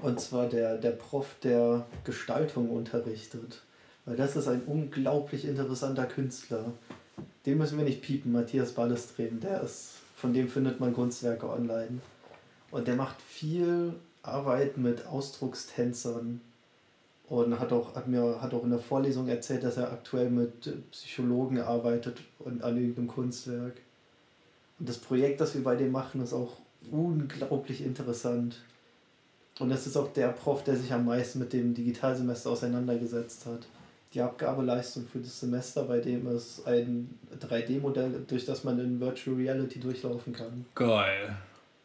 Und zwar der, der Prof, der Gestaltung unterrichtet. Weil das ist ein unglaublich interessanter Künstler. Den müssen wir nicht piepen, Matthias Ballestreben. Der ist, von dem findet man Kunstwerke online. Und der macht viel Arbeit mit Ausdruckstänzern. Und hat auch, hat mir hat auch in der Vorlesung erzählt, dass er aktuell mit Psychologen arbeitet und an irgendeinem Kunstwerk. Und das Projekt, das wir bei dem machen, ist auch unglaublich interessant. Und das ist auch der Prof, der sich am meisten mit dem Digitalsemester auseinandergesetzt hat. Die Abgabeleistung für das Semester, bei dem ist ein 3D-Modell, durch das man in Virtual Reality durchlaufen kann. Geil.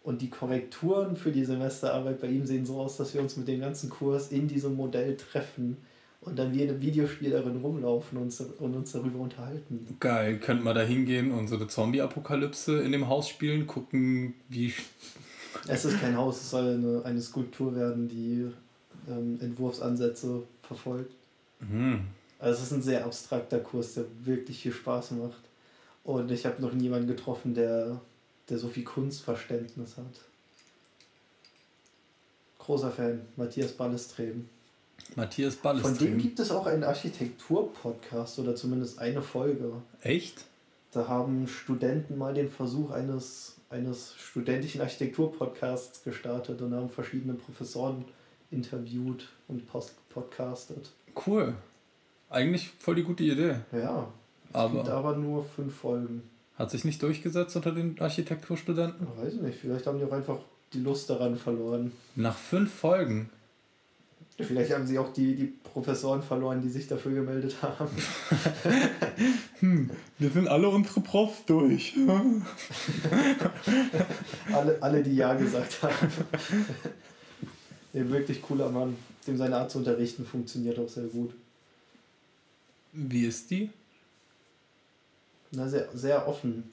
Und die Korrekturen für die Semesterarbeit bei ihm sehen so aus, dass wir uns mit dem ganzen Kurs in diesem Modell treffen und dann wie in einem Videospiel darin rumlaufen und uns, und uns darüber unterhalten. Geil, könnte man da hingehen und so eine Zombie-Apokalypse in dem Haus spielen, gucken, wie. Es ist kein Haus, es soll eine, eine Skulptur werden, die ähm, Entwurfsansätze verfolgt. Mhm. Also es ist ein sehr abstrakter Kurs, der wirklich viel Spaß macht. Und ich habe noch niemanden getroffen, der, der so viel Kunstverständnis hat. Großer Fan, Matthias Ballestreben. Matthias Ballestreben. Von dem gibt es auch einen Architektur-Podcast oder zumindest eine Folge. Echt? Da haben Studenten mal den Versuch eines, eines studentischen Architektur-Podcasts gestartet und haben verschiedene Professoren interviewt und podcastet. Cool. Eigentlich voll die gute Idee. Ja. Es aber, gibt aber nur fünf Folgen. Hat sich nicht durchgesetzt unter den Architekturstudenten? Weiß ich nicht. Vielleicht haben die auch einfach die Lust daran verloren. Nach fünf Folgen? Vielleicht haben sie auch die, die Professoren verloren, die sich dafür gemeldet haben. hm, wir sind alle unsere Profs durch. alle, alle, die Ja gesagt haben. Ein wirklich cooler Mann. Dem seine Art zu unterrichten funktioniert auch sehr gut. Wie ist die? Na, sehr, sehr offen.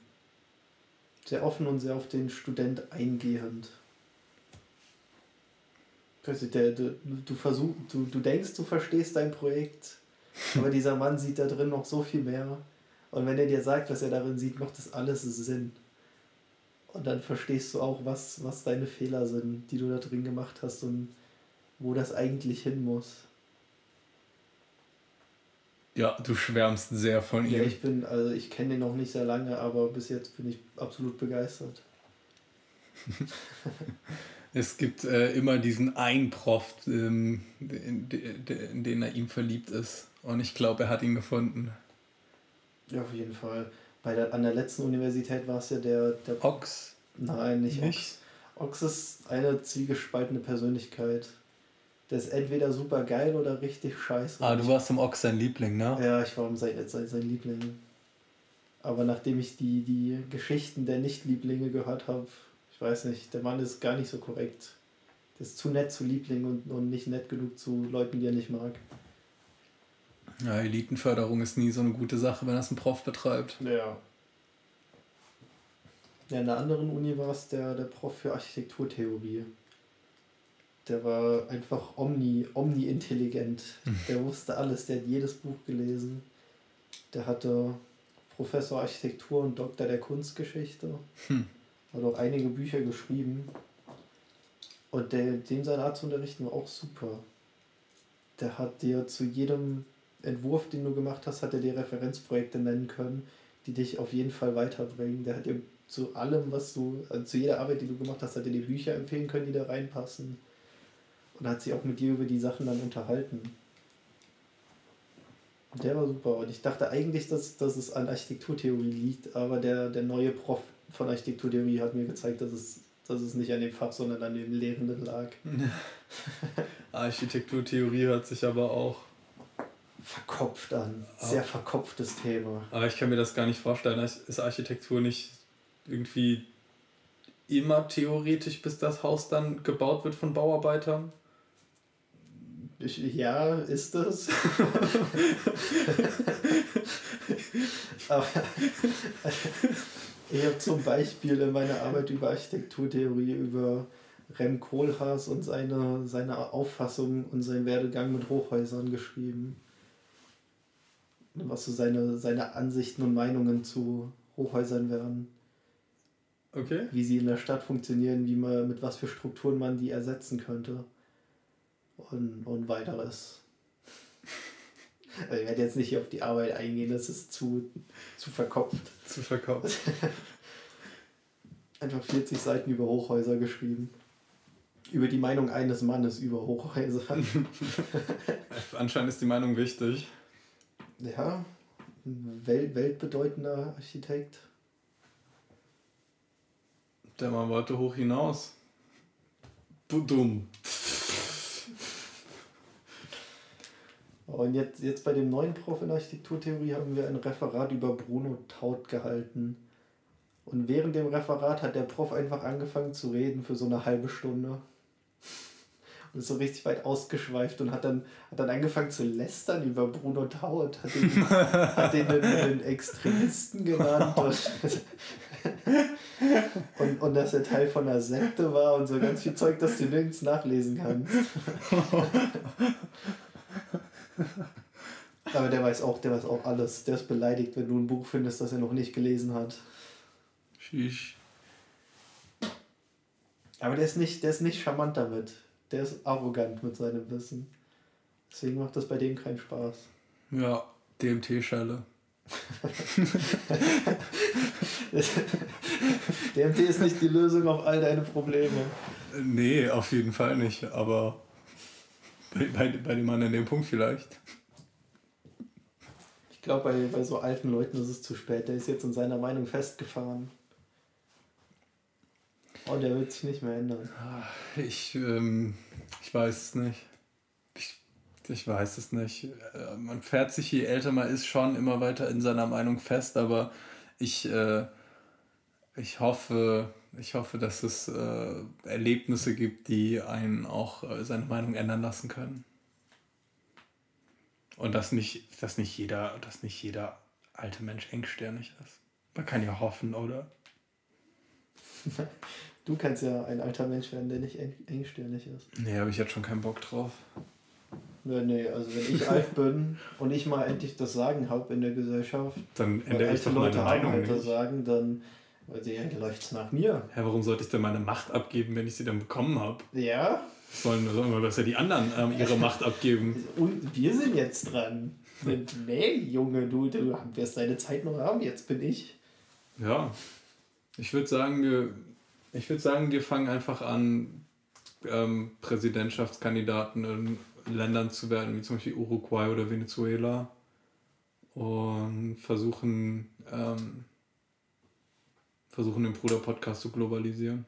Sehr offen und sehr auf den Student eingehend. Der, du, du, versuch, du, du denkst, du verstehst dein Projekt, aber dieser Mann sieht da drin noch so viel mehr. Und wenn er dir sagt, was er darin sieht, macht das alles Sinn. Und dann verstehst du auch, was, was deine Fehler sind, die du da drin gemacht hast und wo das eigentlich hin muss. Ja, du schwärmst sehr von ihm. Ja, ich bin, also ich kenne ihn noch nicht sehr lange, aber bis jetzt bin ich absolut begeistert. es gibt äh, immer diesen einen Prof, ähm, in, in, den er ihm verliebt ist. Und ich glaube, er hat ihn gefunden. Ja, auf jeden Fall. Bei der, an der letzten Universität war es ja der, der. Ox? Nein, nicht, nicht? Ox. Ox ist eine zwiegespaltene Persönlichkeit. Der ist entweder super geil oder richtig scheiße. Ah, du warst im Ox sein Liebling, ne? Ja, ich war sein, sein, sein Liebling. Aber nachdem ich die, die Geschichten der Nicht-Lieblinge gehört habe, ich weiß nicht, der Mann ist gar nicht so korrekt. Der ist zu nett zu Lieblingen und, und nicht nett genug zu Leuten, die er nicht mag. Ja, Elitenförderung ist nie so eine gute Sache, wenn das ein Prof betreibt. Ja. Ja, in der anderen Uni war es der, der Prof für Architekturtheorie. Der war einfach omni, omni-intelligent. Der wusste alles, der hat jedes Buch gelesen. Der hatte Professor Architektur und Doktor der Kunstgeschichte. Hm hat auch einige Bücher geschrieben. Und der, dem seine Art zu unterrichten war auch super. Der hat dir zu jedem Entwurf, den du gemacht hast, hat er dir Referenzprojekte nennen können, die dich auf jeden Fall weiterbringen. Der hat dir zu allem, was du, also zu jeder Arbeit, die du gemacht hast, hat er dir Bücher empfehlen können, die da reinpassen. Und hat sich auch mit dir über die Sachen dann unterhalten. Der war super. Und ich dachte eigentlich, dass, dass es an Architekturtheorie liegt, aber der, der neue Prof von Architekturtheorie hat mir gezeigt, dass es, dass es nicht an dem Fach, sondern an dem Lehrenden lag. Architekturtheorie hört sich aber auch verkopft an. Sehr verkopftes Thema. Aber ich kann mir das gar nicht vorstellen. Ist Architektur nicht irgendwie immer theoretisch, bis das Haus dann gebaut wird von Bauarbeitern? Ich, ja, ist das. Aber ich habe zum Beispiel in meiner Arbeit über Architekturtheorie über Rem Koolhaas und seine, seine Auffassung und seinen Werdegang mit Hochhäusern geschrieben. Was so seine, seine Ansichten und Meinungen zu Hochhäusern wären. Okay. Wie sie in der Stadt funktionieren, wie man, mit was für Strukturen man die ersetzen könnte. Und, und weiteres. Also ich werde jetzt nicht auf die Arbeit eingehen, das ist zu, zu verkopft. Zu verkopft. Einfach 40 Seiten über Hochhäuser geschrieben. Über die Meinung eines Mannes über Hochhäuser. Anscheinend ist die Meinung wichtig. Ja, ein wel weltbedeutender Architekt. Der Mann wollte hoch hinaus. Dumm. Und jetzt, jetzt bei dem neuen Prof in Architekturtheorie haben wir ein Referat über Bruno Taut gehalten. Und während dem Referat hat der Prof einfach angefangen zu reden für so eine halbe Stunde. Und ist so richtig weit ausgeschweift und hat dann, hat dann angefangen zu lästern über Bruno Taut. Hat den, hat den einen, einen Extremisten genannt. Und, und, und dass er Teil von einer Sekte war und so ganz viel Zeug, das du nirgends nachlesen kannst. Aber der weiß auch, der weiß auch alles. Der ist beleidigt, wenn du ein Buch findest, das er noch nicht gelesen hat. Sheesh. Aber der ist nicht, der ist nicht charmant damit. Der ist arrogant mit seinem Wissen. Deswegen macht das bei dem keinen Spaß. Ja, DMT-Schelle. DMT ist nicht die Lösung auf all deine Probleme. Nee, auf jeden Fall nicht. Aber bei, bei, dem Mann an dem Punkt vielleicht. Ich glaube, bei, bei so alten Leuten ist es zu spät. Der ist jetzt in seiner Meinung festgefahren. Und der wird sich nicht mehr ändern. Ich, ähm, ich weiß es nicht. Ich, ich weiß es nicht. Äh, Man fährt sich, je älter man ist, schon immer weiter in seiner Meinung fest, aber ich, äh, ich hoffe, ich hoffe, dass es äh, Erlebnisse gibt, die einen auch äh, seine Meinung ändern lassen können. Und dass nicht, dass nicht jeder, dass nicht jeder alte Mensch engstirnig ist. Man kann ja hoffen, oder? Du kannst ja ein alter Mensch werden, der nicht eng, engstirnig ist. Nee, habe ich jetzt schon keinen Bock drauf. Ja, nee, also wenn ich alt bin und ich mal endlich das Sagen habe in der Gesellschaft, Dann ändere ich doch meine Leute haben Meinung das nicht. Sagen, dann also, ja, läuft es nach mir. Hä, warum sollte ich denn meine Macht abgeben, wenn ich sie dann bekommen habe? Ja, Sollen, sollen wir besser die anderen ähm, ihre Macht abgeben? und wir sind jetzt dran. nee, Junge, du, du wirst deine Zeit noch haben, jetzt bin ich. Ja. Ich würde sagen, wir, ich würde sagen, wir fangen einfach an, ähm, Präsidentschaftskandidaten in Ländern zu werden, wie zum Beispiel Uruguay oder Venezuela. Und versuchen, ähm, versuchen den Bruder-Podcast zu globalisieren.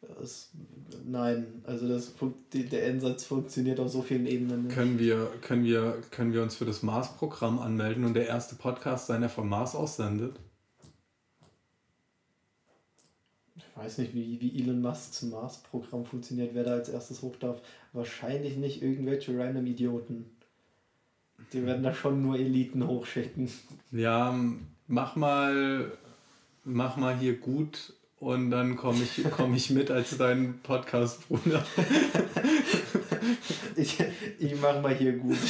Das, nein, also das, der Ansatz funktioniert auf so vielen Ebenen nicht. Können wir, können, wir, können wir uns für das Mars-Programm anmelden und der erste Podcast sein, der vom Mars aussendet? Ich weiß nicht, wie, wie Elon Musks Mars-Programm funktioniert, wer da als erstes hoch darf. Wahrscheinlich nicht irgendwelche random Idioten. Die werden da schon nur Eliten hochschicken. Ja, mach mal, mach mal hier gut und dann komme ich, komm ich mit als dein Podcast-Bruder. Ich, ich mach mal hier gut.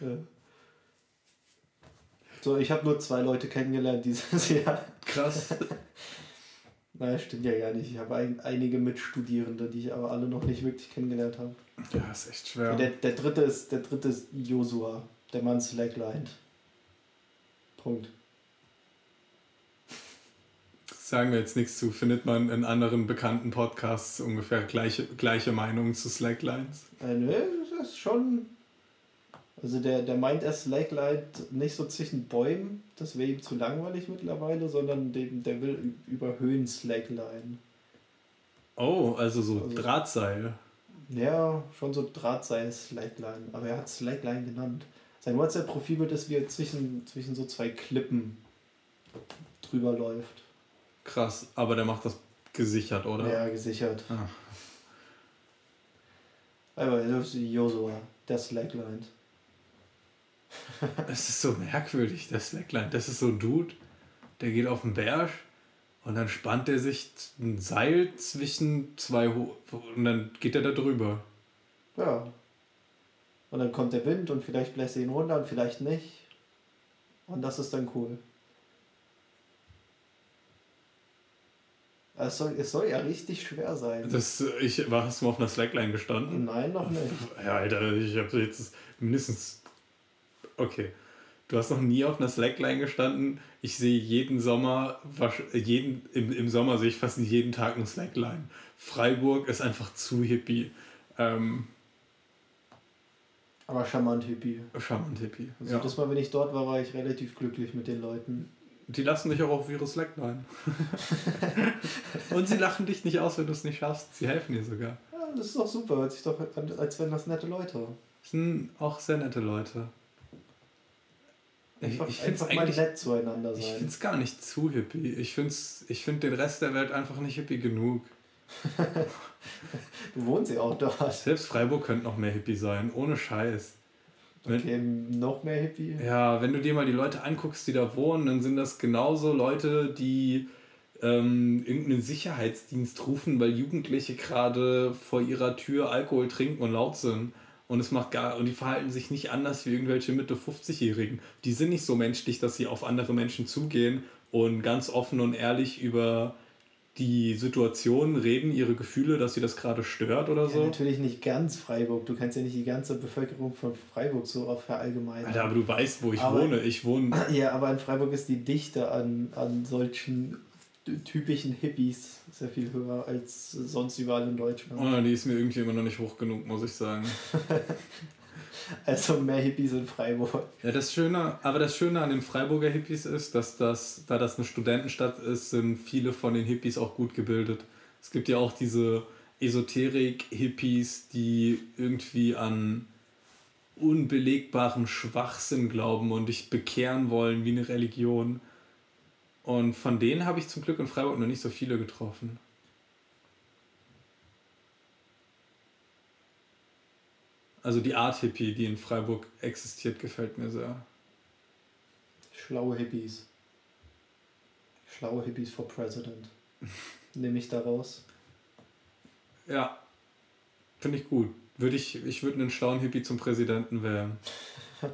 Ja. So, ich habe nur zwei Leute kennengelernt dieses Jahr. Krass. Naja, stimmt ja gar nicht. Ich habe ein, einige Mitstudierende, die ich aber alle noch nicht wirklich kennengelernt habe. Ja, ist echt schwer. Der, der dritte ist der dritte ist Joshua, der Mann slacklined. Punkt. Sagen wir jetzt nichts zu. Findet man in anderen bekannten Podcasts ungefähr gleiche, gleiche Meinungen zu Slacklines? Äh, nö, das ist schon. Also der, der meint er slacklined nicht so zwischen Bäumen, das wäre ihm zu langweilig mittlerweile, sondern den, der will ü- über Höhen slackline. Oh, also so Also- Drahtseil. Ja, schon so Drahtseil Slackline, aber er hat Slackline genannt. Sein WhatsApp-Profilbild ist, wie er zwischen, zwischen so zwei Klippen drüber läuft. Krass, aber der macht das gesichert, oder? Ja, gesichert. Ah. Aber das ist Joshua, der Slackline. Es ist so merkwürdig, der Slackline. Das ist so ein Dude, der geht auf den Berg und dann spannt er sich ein Seil zwischen zwei Ho und dann geht er da drüber. Ja. Und dann kommt der Wind und vielleicht bläst er ihn runter und vielleicht nicht. Und das ist dann cool. Es soll, es soll ja richtig schwer sein. Das, ich, war, hast du mal auf einer Slackline gestanden? Nein, noch nicht. Ja, Alter, ich habe jetzt mindestens. Okay. Du hast noch nie auf einer Slackline gestanden. Ich sehe jeden Sommer, jeden, im, im Sommer sehe ich fast jeden Tag eine Slackline. Freiburg ist einfach zu hippie. Ähm, aber charmant hippie. Charmant hippie. Also ja. das Mal, wenn ich dort war, war ich relativ glücklich mit den Leuten. Die lassen dich auch auf ihre Slackline. Und sie lachen dich nicht aus, wenn du es nicht schaffst. Sie helfen dir sogar. Ja, das ist doch super. Hört sich doch an, als wären das nette Leute. Das sind auch sehr nette Leute. Einfach, ich, ich einfach mal nett zueinander sein. Ich finde es gar nicht zu hippie. Ich finde ich find den Rest der Welt einfach nicht hippie genug. du wohnst ja auch dort. Selbst Freiburg könnte noch mehr hippie sein, ohne Scheiß. Okay, noch mehr Hippie? Ja, wenn du dir mal die Leute anguckst, die da wohnen, dann sind das genauso Leute, die ähm, irgendeinen Sicherheitsdienst rufen, weil Jugendliche gerade vor ihrer Tür Alkohol trinken und laut sind. Und es macht gar und die verhalten sich nicht anders wie irgendwelche Mitte 50-Jährigen. Die sind nicht so menschlich, dass sie auf andere Menschen zugehen und ganz offen und ehrlich über die Situation reden, ihre Gefühle, dass sie das gerade stört oder so. Ja, natürlich nicht ganz Freiburg. Du kannst ja nicht die ganze Bevölkerung von Freiburg so verallgemeinern. Alter, aber du weißt, wo ich aber, wohne. Ich wohne. Ja, aber in Freiburg ist die Dichte an, an solchen typischen Hippies sehr viel höher als sonst überall in Deutschland. Oh, die ist mir irgendwie immer noch nicht hoch genug, muss ich sagen. also mehr Hippies in Freiburg. Ja, das Schöne, aber das Schöne an den Freiburger Hippies ist, dass das, da das eine Studentenstadt ist, sind viele von den Hippies auch gut gebildet. Es gibt ja auch diese Esoterik-Hippies, die irgendwie an unbelegbaren Schwachsinn glauben und dich bekehren wollen wie eine Religion. Und von denen habe ich zum Glück in Freiburg noch nicht so viele getroffen. Also die Art Hippie, die in Freiburg existiert, gefällt mir sehr. Schlaue Hippies. Schlaue Hippies for President. Nehme ich daraus. Ja, finde ich gut. Würde ich, ich würde einen schlauen Hippie zum Präsidenten wählen.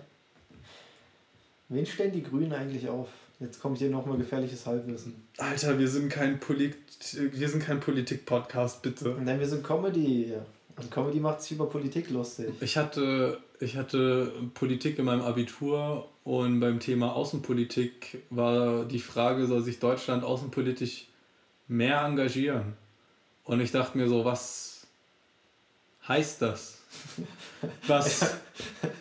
Wen stellen die Grünen eigentlich auf? Jetzt kommt hier nochmal gefährliches Halbwissen. Alter, wir sind kein, Polit wir sind kein Politik-Podcast, bitte. Nein, wir sind Comedy. Und Comedy macht sich über Politik lustig. Ich hatte, ich hatte Politik in meinem Abitur und beim Thema Außenpolitik war die Frage, soll sich Deutschland außenpolitisch mehr engagieren? Und ich dachte mir so, was heißt das? Was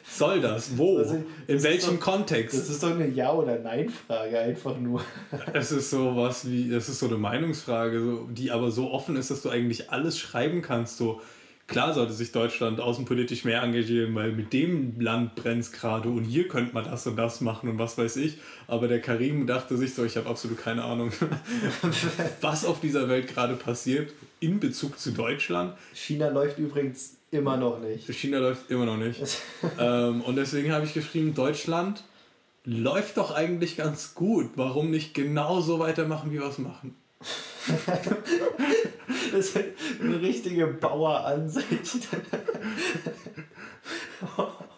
soll das? Wo? Also, In welchem doch, Kontext? Das ist doch eine Ja- oder Nein-Frage, einfach nur. Es ist so was wie, es ist so eine Meinungsfrage, die aber so offen ist, dass du eigentlich alles schreiben kannst. So, klar sollte sich Deutschland außenpolitisch mehr engagieren, weil mit dem Land brennt es gerade und hier könnte man das und das machen und was weiß ich. Aber der Karim dachte sich so, ich habe absolut keine Ahnung, was auf dieser Welt gerade passiert in Bezug zu Deutschland. China läuft übrigens Immer noch nicht. China läuft immer noch nicht. ähm, und deswegen habe ich geschrieben, Deutschland läuft doch eigentlich ganz gut. Warum nicht genauso weitermachen, wie wir es machen? das ist eine richtige Baueransicht.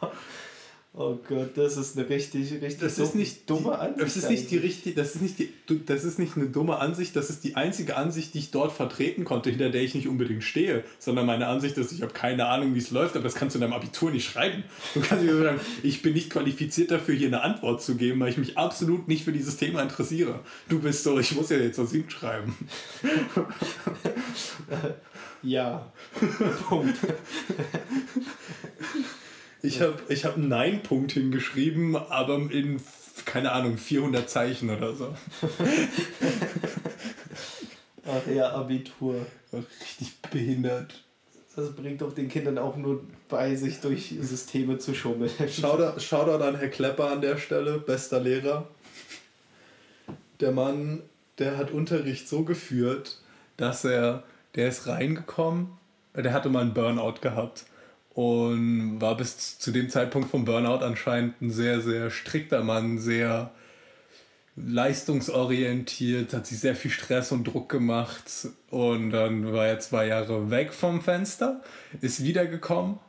Oh Gott, das ist eine richtig, richtig das ist nicht dumme Ansicht. Das ist nicht die richtig, das ist nicht die, das ist nicht eine dumme Ansicht, das ist die einzige Ansicht, die ich dort vertreten konnte, hinter der ich nicht unbedingt stehe, sondern meine Ansicht ist, ich habe keine Ahnung, wie es läuft, aber das kannst du in deinem Abitur nicht schreiben. Du kannst nicht sagen, ich bin nicht qualifiziert dafür, hier eine Antwort zu geben, weil ich mich absolut nicht für dieses Thema interessiere. Du bist so, ich muss ja jetzt was hinschreiben. ja. Punkt. Ich habe ich hab einen Nein-Punkt hingeschrieben, aber in, keine Ahnung, 400 Zeichen oder so. Ach ja, Abitur. Richtig behindert. Das bringt doch den Kindern auch nur bei, sich durch Systeme zu schummeln. Shoutout, Shoutout an Herr Klepper an der Stelle, bester Lehrer. Der Mann, der hat Unterricht so geführt, dass er, der ist reingekommen, der hatte mal einen Burnout gehabt und war bis zu dem Zeitpunkt vom Burnout anscheinend ein sehr, sehr strikter Mann, sehr leistungsorientiert, hat sich sehr viel Stress und Druck gemacht und dann war er zwei Jahre weg vom Fenster, ist wiedergekommen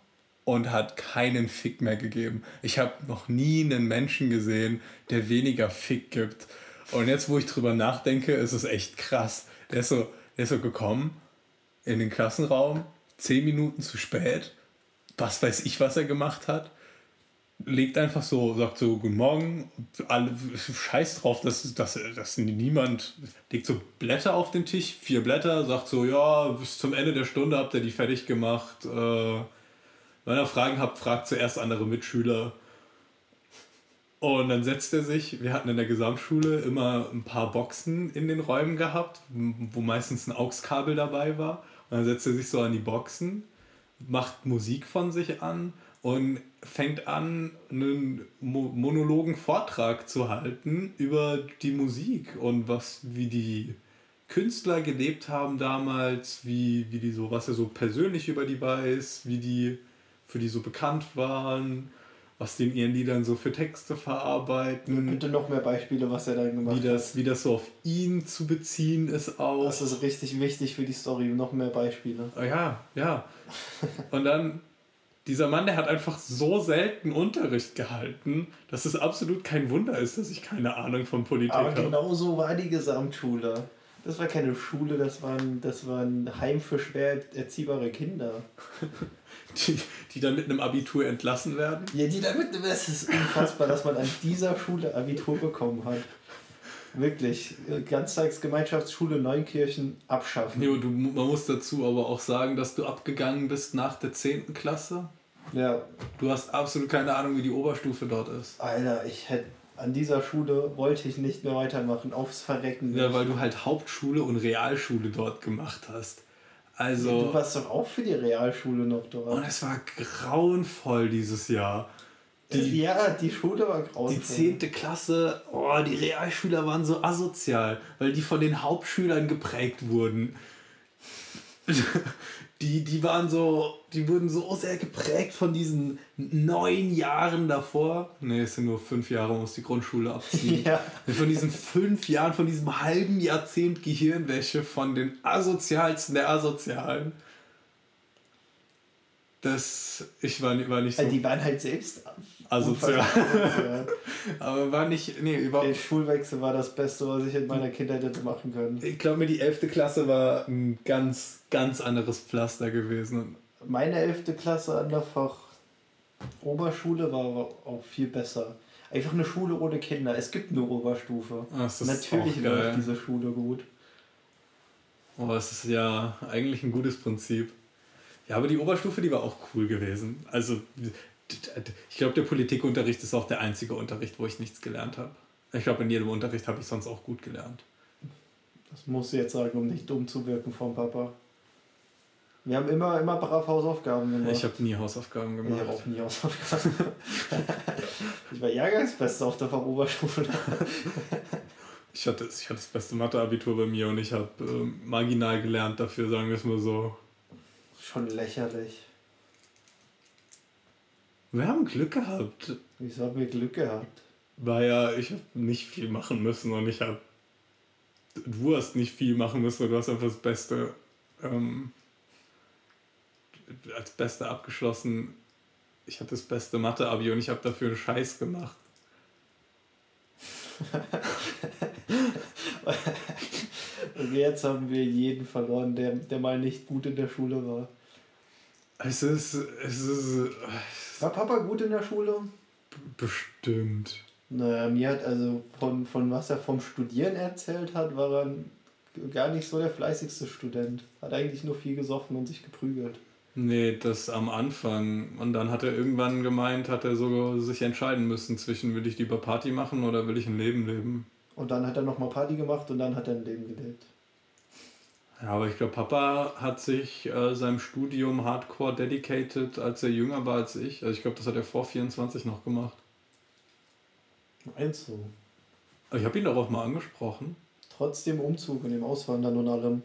und hat keinen Fick mehr gegeben. Ich habe noch nie einen Menschen gesehen, der weniger Fick gibt. Und jetzt, wo ich drüber nachdenke, ist es echt krass. Der ist so, der ist so gekommen in den Klassenraum, zehn Minuten zu spät was weiß ich, was er gemacht hat. legt einfach so, sagt so, guten Morgen, alle, scheiß drauf, dass, dass, dass niemand, legt so Blätter auf den Tisch, vier Blätter, sagt so, ja, bis zum Ende der Stunde habt ihr die fertig gemacht. Äh, wenn ihr Fragen habt, fragt zuerst andere Mitschüler. Und dann setzt er sich, wir hatten in der Gesamtschule immer ein paar Boxen in den Räumen gehabt, wo meistens ein AUX-Kabel dabei war. Und dann setzt er sich so an die Boxen, macht Musik von sich an und fängt an, einen monologen Vortrag zu halten über die Musik und was, wie die Künstler gelebt haben damals, wie, wie die so, was er so persönlich über die weiß, wie die für die so bekannt waren was die in ihren Liedern so für Texte verarbeiten. Bitte noch mehr Beispiele, was er dann gemacht wie das, hat. Wie das so auf ihn zu beziehen ist auch. Das ist richtig wichtig für die Story. Noch mehr Beispiele. Oh ja, ja. Und dann, dieser Mann, der hat einfach so selten Unterricht gehalten, dass es absolut kein Wunder ist, dass ich keine Ahnung von Politik habe. Aber genau so war die Gesamtschule. Das war keine Schule, das war ein, das war ein Heim für schwer erziehbare Kinder. Die, die dann mit einem Abitur entlassen werden? Ja, die dann mit einem. Es ist unfassbar, dass man an dieser Schule Abitur bekommen hat. Wirklich. Ganztagsgemeinschaftsschule Neunkirchen abschaffen. Jo, du, man muss dazu aber auch sagen, dass du abgegangen bist nach der 10. Klasse. Ja. Du hast absolut keine Ahnung, wie die Oberstufe dort ist. Alter, ich hätte an dieser Schule wollte ich nicht mehr weitermachen, aufs Verrecken. Ja, weil du halt Hauptschule und Realschule dort gemacht hast. Also, du warst doch auch für die Realschule noch dort. Und es war grauenvoll dieses Jahr. Die, ja, die Schule war grauenvoll. Die 10. Klasse, oh, die Realschüler waren so asozial, weil die von den Hauptschülern geprägt wurden. die, die waren so, die wurden so sehr geprägt von diesen neun Jahren davor. Ne, es sind nur fünf Jahre, muss die Grundschule abziehen. Ja. Von diesen fünf Jahren, von diesem halben Jahrzehnt Gehirnwäsche von den asozialsten der Asozialen. Das, ich war, war nicht so. Also die waren halt selbst asozial. Aber war nicht, nee, überhaupt. Der Schulwechsel war das Beste, was ich in meiner Kindheit hätte machen können. Ich glaube mir, die 11. Klasse war ein ganz, ganz anderes Pflaster gewesen. Meine 11. Klasse an der Fach Oberschule war auch viel besser. Einfach eine Schule ohne Kinder. Es gibt nur Oberstufe. Ach, Natürlich läuft diese Schule gut. Oh, es ist ja eigentlich ein gutes Prinzip. Ja, aber die Oberstufe, die war auch cool gewesen. Also ich glaube, der Politikunterricht ist auch der einzige Unterricht, wo ich nichts gelernt habe. Ich glaube, in jedem Unterricht habe ich sonst auch gut gelernt. Das musst du jetzt sagen, um nicht dumm zu wirken vom Papa. Wir haben immer, immer brav Hausaufgaben gemacht. Ich habe nie Hausaufgaben gemacht. Ich habe auch nie Hausaufgaben gemacht. ich war Jahrgangsbester auf der Oberschule. ich, hatte, ich hatte das beste Matheabitur bei mir und ich habe äh, marginal gelernt dafür, sagen wir es mal so. Schon lächerlich. Wir haben Glück gehabt. Wieso haben wir Glück gehabt? Weil ja, ich habe nicht viel machen müssen und ich habe. Du hast nicht viel machen müssen, du hast einfach das Beste. Ähm, als Beste abgeschlossen. Ich hatte das beste Mathe-Abi und ich habe dafür einen Scheiß gemacht. und jetzt haben wir jeden verloren, der, der mal nicht gut in der Schule war. Es ist. Es ist war Papa gut in der Schule? Bestimmt. Naja, mir hat also von, von was er vom Studieren erzählt hat, war er gar nicht so der fleißigste Student. Hat eigentlich nur viel gesoffen und sich geprügelt. Nee, das am Anfang. Und dann hat er irgendwann gemeint, hat er so sich entscheiden müssen zwischen will ich lieber Party machen oder will ich ein Leben leben. Und dann hat er nochmal Party gemacht und dann hat er ein Leben gelebt. Ja, aber ich glaube, Papa hat sich äh, seinem Studium hardcore dedicated, als er jünger war als ich. Also ich glaube, das hat er vor 24 noch gemacht. Meinst du? Ich habe ihn darauf mal angesprochen. Trotz dem Umzug und dem Auswandern und allem.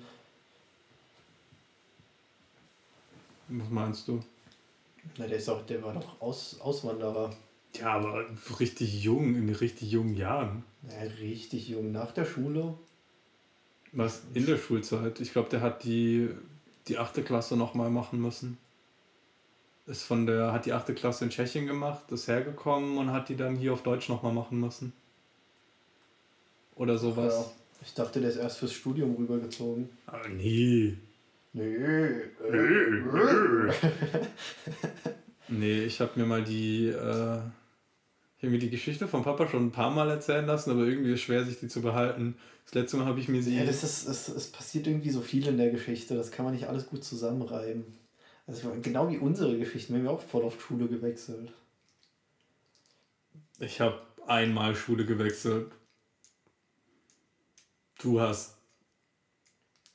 Was meinst du? Na, der, ist auch, der war doch Aus, Auswanderer. Ja, aber richtig jung, in richtig jungen Jahren. Ja, richtig jung. Nach der Schule was? In der Schulzeit. Ich glaube, der hat die, die 8. Klasse nochmal machen müssen. Ist von der, hat die 8. Klasse in Tschechien gemacht, ist hergekommen und hat die dann hier auf Deutsch nochmal machen müssen. Oder sowas. Ja, ich dachte, der ist erst fürs Studium rübergezogen. Aber nee. Nee. Nee, nee ich habe mir mal die, äh, Ich habe mir die Geschichte von Papa schon ein paar Mal erzählen lassen, aber irgendwie ist es schwer, sich die zu behalten. Das letzte Mal habe ich mir sie. Ja, das ist, es, es passiert irgendwie so viel in der Geschichte. Das kann man nicht alles gut zusammenreiben. Also genau wie unsere Geschichten. Wir haben ja auch voll oft Schule gewechselt. Ich habe einmal Schule gewechselt. Du hast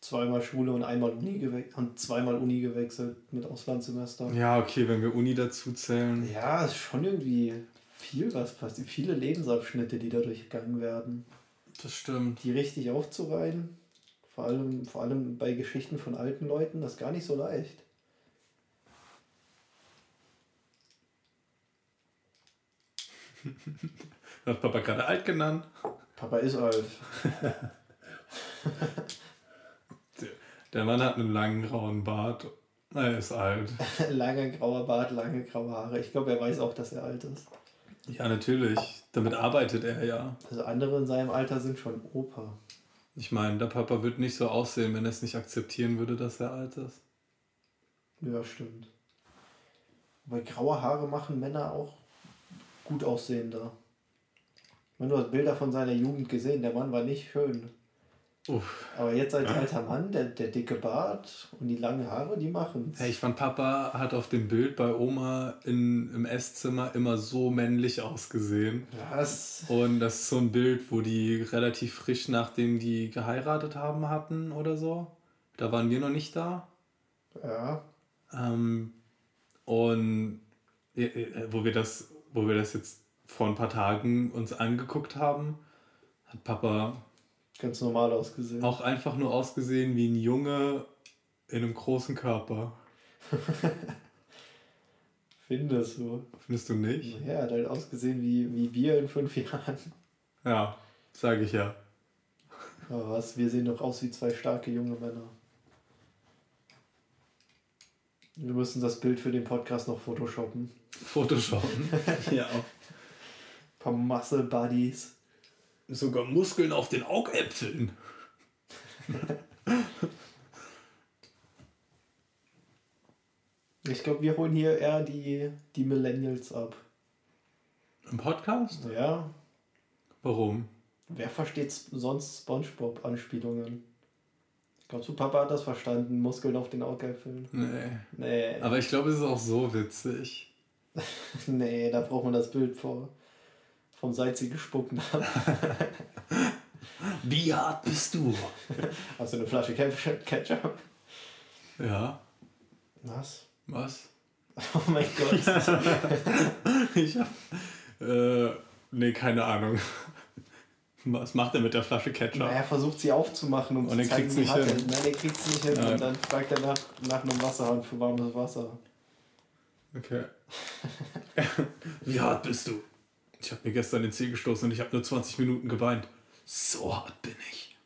zweimal Schule und einmal Uni gewechselt und zweimal Uni gewechselt mit Auslandssemester. Ja, okay, wenn wir Uni dazu zählen. Ja, ist schon irgendwie viel was passiert. Viele Lebensabschnitte, die da durchgegangen werden. Das stimmt. Die richtig aufzureihen. Vor allem, vor allem bei Geschichten von alten Leuten, das ist gar nicht so leicht. Hat Papa gerade alt genannt? Papa ist alt. Der Mann hat einen langen grauen Bart. Er ist alt. Langer grauer Bart, lange graue Haare. Ich glaube, er weiß auch, dass er alt ist. Ja, natürlich. Damit arbeitet er ja. Also andere in seinem Alter sind schon Opa. Ich meine, der Papa wird nicht so aussehen, wenn er es nicht akzeptieren würde, dass er alt ist. Ja, stimmt. Weil graue Haare machen Männer auch gut aussehender. Wenn du hast Bilder von seiner Jugend gesehen, der Mann war nicht schön. Uff. Aber jetzt als alter Mann, der, der dicke Bart und die langen Haare, die machen Hey, ich fand, Papa hat auf dem Bild bei Oma in, im Esszimmer immer so männlich ausgesehen. Was? Und das ist so ein Bild, wo die relativ frisch, nachdem die geheiratet haben, hatten oder so. Da waren wir noch nicht da. Ja. Ähm, und wo wir das, wo wir das jetzt vor ein paar Tagen uns angeguckt haben, hat Papa Ganz normal ausgesehen. Auch einfach nur ausgesehen wie ein Junge in einem großen Körper. Findest du? Findest du nicht? Ja, hat halt ausgesehen wie, wie wir in fünf Jahren. Ja, sage ich ja. Aber was, wir sehen doch aus wie zwei starke junge Männer. Wir müssen das Bild für den Podcast noch photoshoppen. Photoshoppen? ja. Ein paar Muscle Buddies. Sogar Muskeln auf den Augäpfeln. ich glaube, wir holen hier eher die, die Millennials ab. Im Podcast? Ja. Warum? Wer versteht sonst Spongebob-Anspielungen? Ich glaube, du Papa hat das verstanden, Muskeln auf den Augäpfeln. Nee. Nee. Aber ich glaube, es ist auch so witzig. nee, da braucht man das Bild vor vom Salz sie gespuckt haben. Wie hart bist du? Hast du eine Flasche Ketchup? Ja. Was? Was? Oh mein Gott. ich hab. Äh, nee, keine Ahnung. Was macht er mit der Flasche Ketchup? Na, er versucht sie aufzumachen, um und zu zeigen, wie hart er Nein, er kriegt sie nicht hin. Nein. Und dann fragt er nach, nach einem Wasserhahn für warmes Wasser. Okay. wie hart bist du? Ich habe mir gestern den Zeh gestoßen und ich habe nur 20 Minuten geweint. So hart bin ich.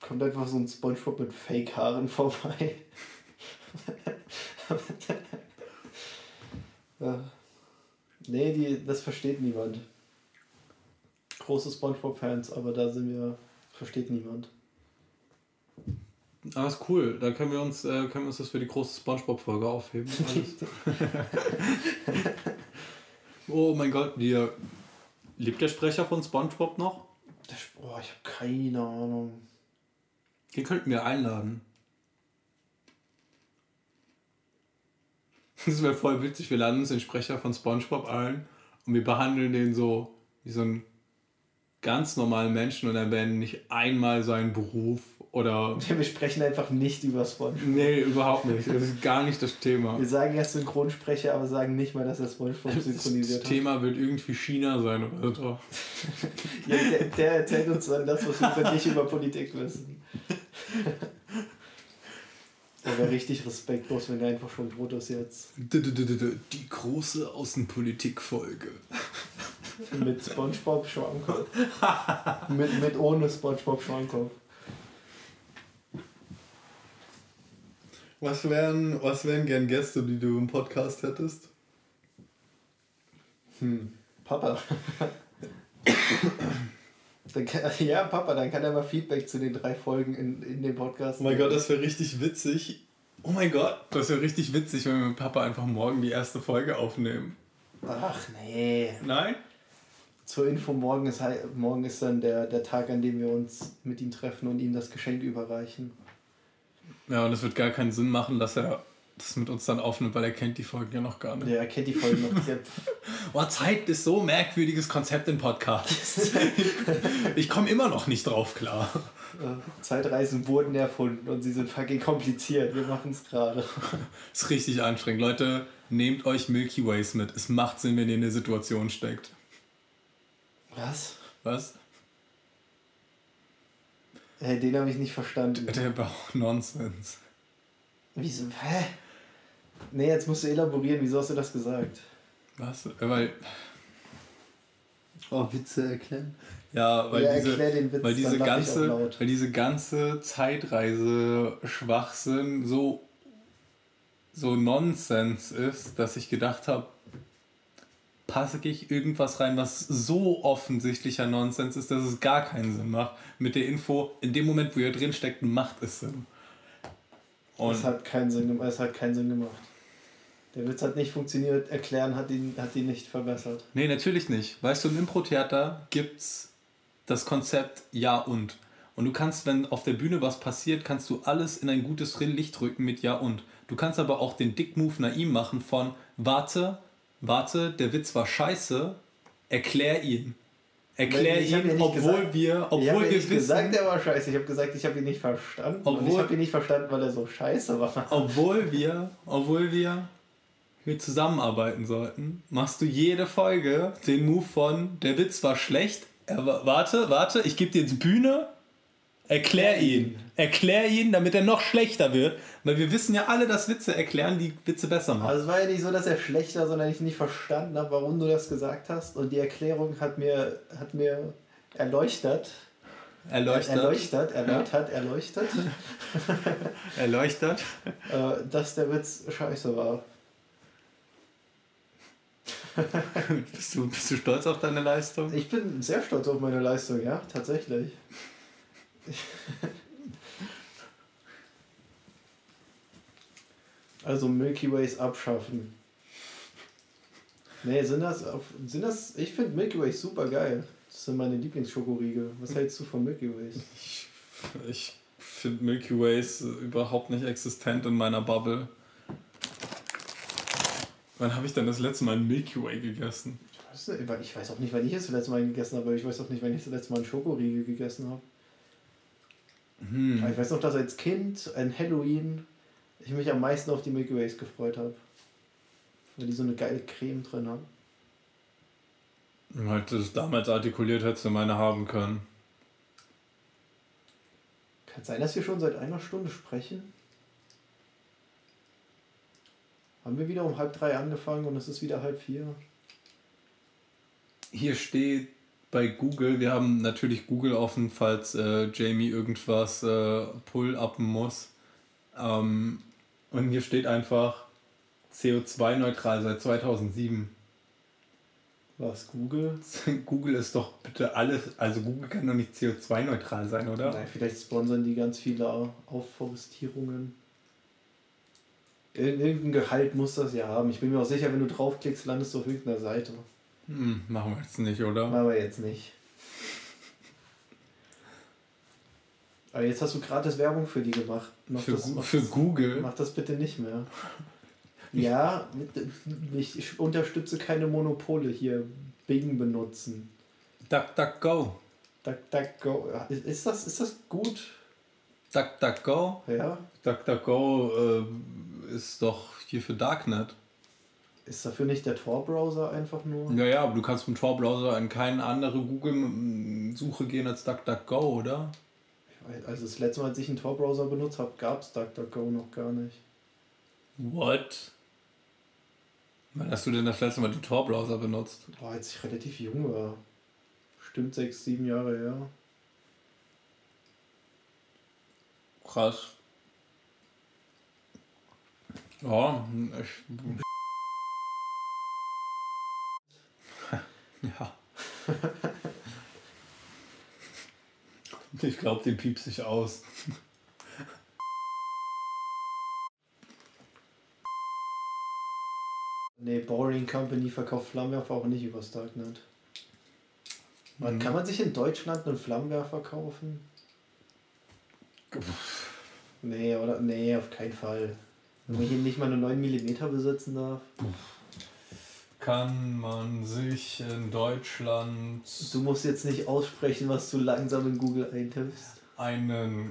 Kommt einfach so ein Spongebob mit Fake-Haaren vorbei. ja. Nee, die, das versteht niemand. Große Spongebob-Fans, aber da sind wir, versteht niemand. Ah, ist cool. Da können wir uns, äh, können wir uns das für die große Spongebob-Folge aufheben. Oh mein Gott, wir. Lebt der Sprecher von SpongeBob noch? Oh, ich habe keine Ahnung. Den könnten wir einladen. Das wäre voll witzig. Wir laden uns den Sprecher von SpongeBob ein und wir behandeln den so wie so einen ganz normalen Menschen und erwähnen nicht einmal seinen Beruf oder. Wir sprechen einfach nicht über SpongeBob. Nee, überhaupt nicht. Das ist gar nicht das Thema. Wir sagen erst Synchronsprecher, aber sagen nicht mal, dass er SpongeBob synchronisiert hat. Das Thema wird irgendwie China sein oder so. ja, der, der, erzählt uns dann das, was wir nicht über Politik wissen. Aber richtig respektlos, wenn er einfach schon tot ist jetzt. Die große Außenpolitik-Folge. Mit Spongebob Schwammkopf. mit, mit ohne Spongebob Schwammkopf. Was wären, was wären gern Gäste, die du im Podcast hättest? Hm, Papa. kann, ja, Papa, dann kann er mal Feedback zu den drei Folgen in, in dem Podcast. Oh mein Gott, das wäre richtig witzig. Oh mein Gott, das wäre richtig witzig, wenn wir mit Papa einfach morgen die erste Folge aufnehmen. Ach nee. Nein? Zur Info, morgen ist, morgen ist dann der, der Tag, an dem wir uns mit ihm treffen und ihm das Geschenk überreichen. Ja, und es wird gar keinen Sinn machen, dass er das mit uns dann aufnimmt, weil er kennt die Folgen ja noch gar nicht. Ja, er kennt die Folge noch. Der, Oh, Zeit ist so ein merkwürdiges Konzept in Podcasts. ich komme immer noch nicht drauf klar. äh, Zeitreisen wurden erfunden und sie sind fucking kompliziert. Wir machen es gerade. Ist richtig anstrengend. Leute, nehmt euch Milky Ways mit. Es macht Sinn, wenn ihr in der Situation steckt. Was? Was? Hey, den habe ich nicht verstanden. Der Bauch Nonsens. Wieso? Hä? Nee, jetzt musst du elaborieren. Wieso hast du das gesagt? Was? Weil, Oh, Witze erklären. ja, weil Ja, diese, erklär den Witz, weil diese auch ganze, laut. weil diese ganze Zeitreise-Schwachsinn so, so Nonsens ist, dass ich gedacht habe, passe ich irgendwas rein, was so offensichtlicher Nonsens ist, dass es gar keinen Sinn macht. Mit der Info, in dem Moment, wo ihr drin steckt, macht es Sinn. Und Es hat keinen Sinn gemacht. Es hat keinen Sinn gemacht. Der Witz hat nicht funktioniert. Erklären hat ihn, hat ihn nicht verbessert. Nee, natürlich nicht. Weißt du, im Impro-Theater gibt's das Konzept Ja und. Und du kannst, wenn auf der Bühne was passiert, kannst du alles in ein gutes Licht rücken mit Ja und. Du kannst aber auch den Dick-Move Naim machen von Warte, warte, der Witz war scheiße, erklär ihn. Erklär Ich ihn, obwohl gesagt- wir, ich habe obwohl ja wir nicht wissen, gesagt, der war scheiße. Ich habe gesagt, ich habe ihn nicht verstanden. und ich Obwohl- habe ihn nicht verstanden, weil er so scheiße war. obwohl wir, obwohl wir wir zusammenarbeiten sollten, machst du jede Folge den Move von der Witz war schlecht. Er, wa- warte, warte, ich gebe dir jetzt Bühne. Erklär ihn. Erklär ihn, damit er noch schlechter wird. Weil wir wissen ja alle, dass Witze erklären, die Witze besser machen. Also es war ja nicht so, dass er schlecht war, sondern ich nicht verstanden habe, warum du das gesagt hast. Und die Erklärung hat mir, hat mir erleuchtet. Erleuchtet. Erleuchtet, erläutert, erleuchtet, Erleuchtet. äh, dass der Witz scheiße war. Bist du, bist du stolz auf deine Leistung? Ich bin sehr stolz auf meine Leistung, ja, tatsächlich. Also Milky Ways abschaffen. Nee, sind das, auf, sind das, ich finde Milky Ways super geil. Das sind meine Lieblingsschokoriegel. Was hältst du von Milky Ways? Ich, ich finde Milky Ways überhaupt nicht existent in meiner Bubble. Wann habe ich denn das letzte Mal einen Milky Way gegessen? Ich weiß nicht, Ich weiß auch nicht, wann ich es das letzte Mal gegessen habe, aber ich weiß auch nicht, wann ich das letzte Mal einen Schokoriegel gegessen habe. Hm. Ich weiß noch, dass als Kind an Halloween ich mich am meisten auf die Milky Ways gefreut habe. Weil die so eine geile Creme drin haben. Halt das damals artikuliert hättest du meine haben können. Kann es sein, dass wir schon seit einer Stunde sprechen? Haben wir wieder um halb drei angefangen und es ist wieder halb vier? Hier steht bei Google, wir haben natürlich Google offen, falls äh, Jamie irgendwas äh, pull-uppen muss. Ähm, und hier steht einfach CO2-neutral seit 2007. Was, Google? Google ist doch bitte alles, also Google kann doch nicht CO2-neutral sein, oder? Nein, vielleicht sponsern die ganz viele Aufforestierungen. Ir- Irgendein Gehalt muss das ja haben. Ich bin mir auch sicher, wenn du draufklickst, landest du auf irgendeiner Seite. Hm, machen wir jetzt nicht, oder? Machen wir jetzt nicht. Aber jetzt hast du gratis Werbung für die gemacht. Mach Für, das, für das, Google. Mach das bitte nicht mehr. Ja, ich unterstütze keine Monopole hier. Bing benutzen. DuckDuckGo. DuckDuckGo. Ist ist das, ist das gut? DuckDuckGo. Ja. DuckDuckGo äh, ist doch hier für Darknet. Ist dafür nicht der Tor-Browser einfach nur? Ja, ja, aber du kannst mit Tor-Browser in keine andere Google-Suche gehen als DuckDuckGo, oder? Also das letzte Mal, als ich einen Tor-Browser benutzt habe, gab es DuckDuckGo noch gar nicht. What? Wann hast du denn das letzte Mal den Tor-Browser benutzt? Boah, als ich relativ jung war. Stimmt sechs, sieben Jahre her. Krass. Ja, ich. Ja. Ich glaube, den piepst sich aus. Nee, Boring Company verkauft Flammenwerfer auch nicht über Starknet. Mhm. Kann man sich in Deutschland einen Flammenwerfer kaufen? Nee, oder? Nee, auf keinen Fall. Wenn man hier nicht mal eine 9 mm besitzen darf. Kann man sich in Deutschland. Du musst jetzt nicht aussprechen, was du langsam in Google eintippst. Einen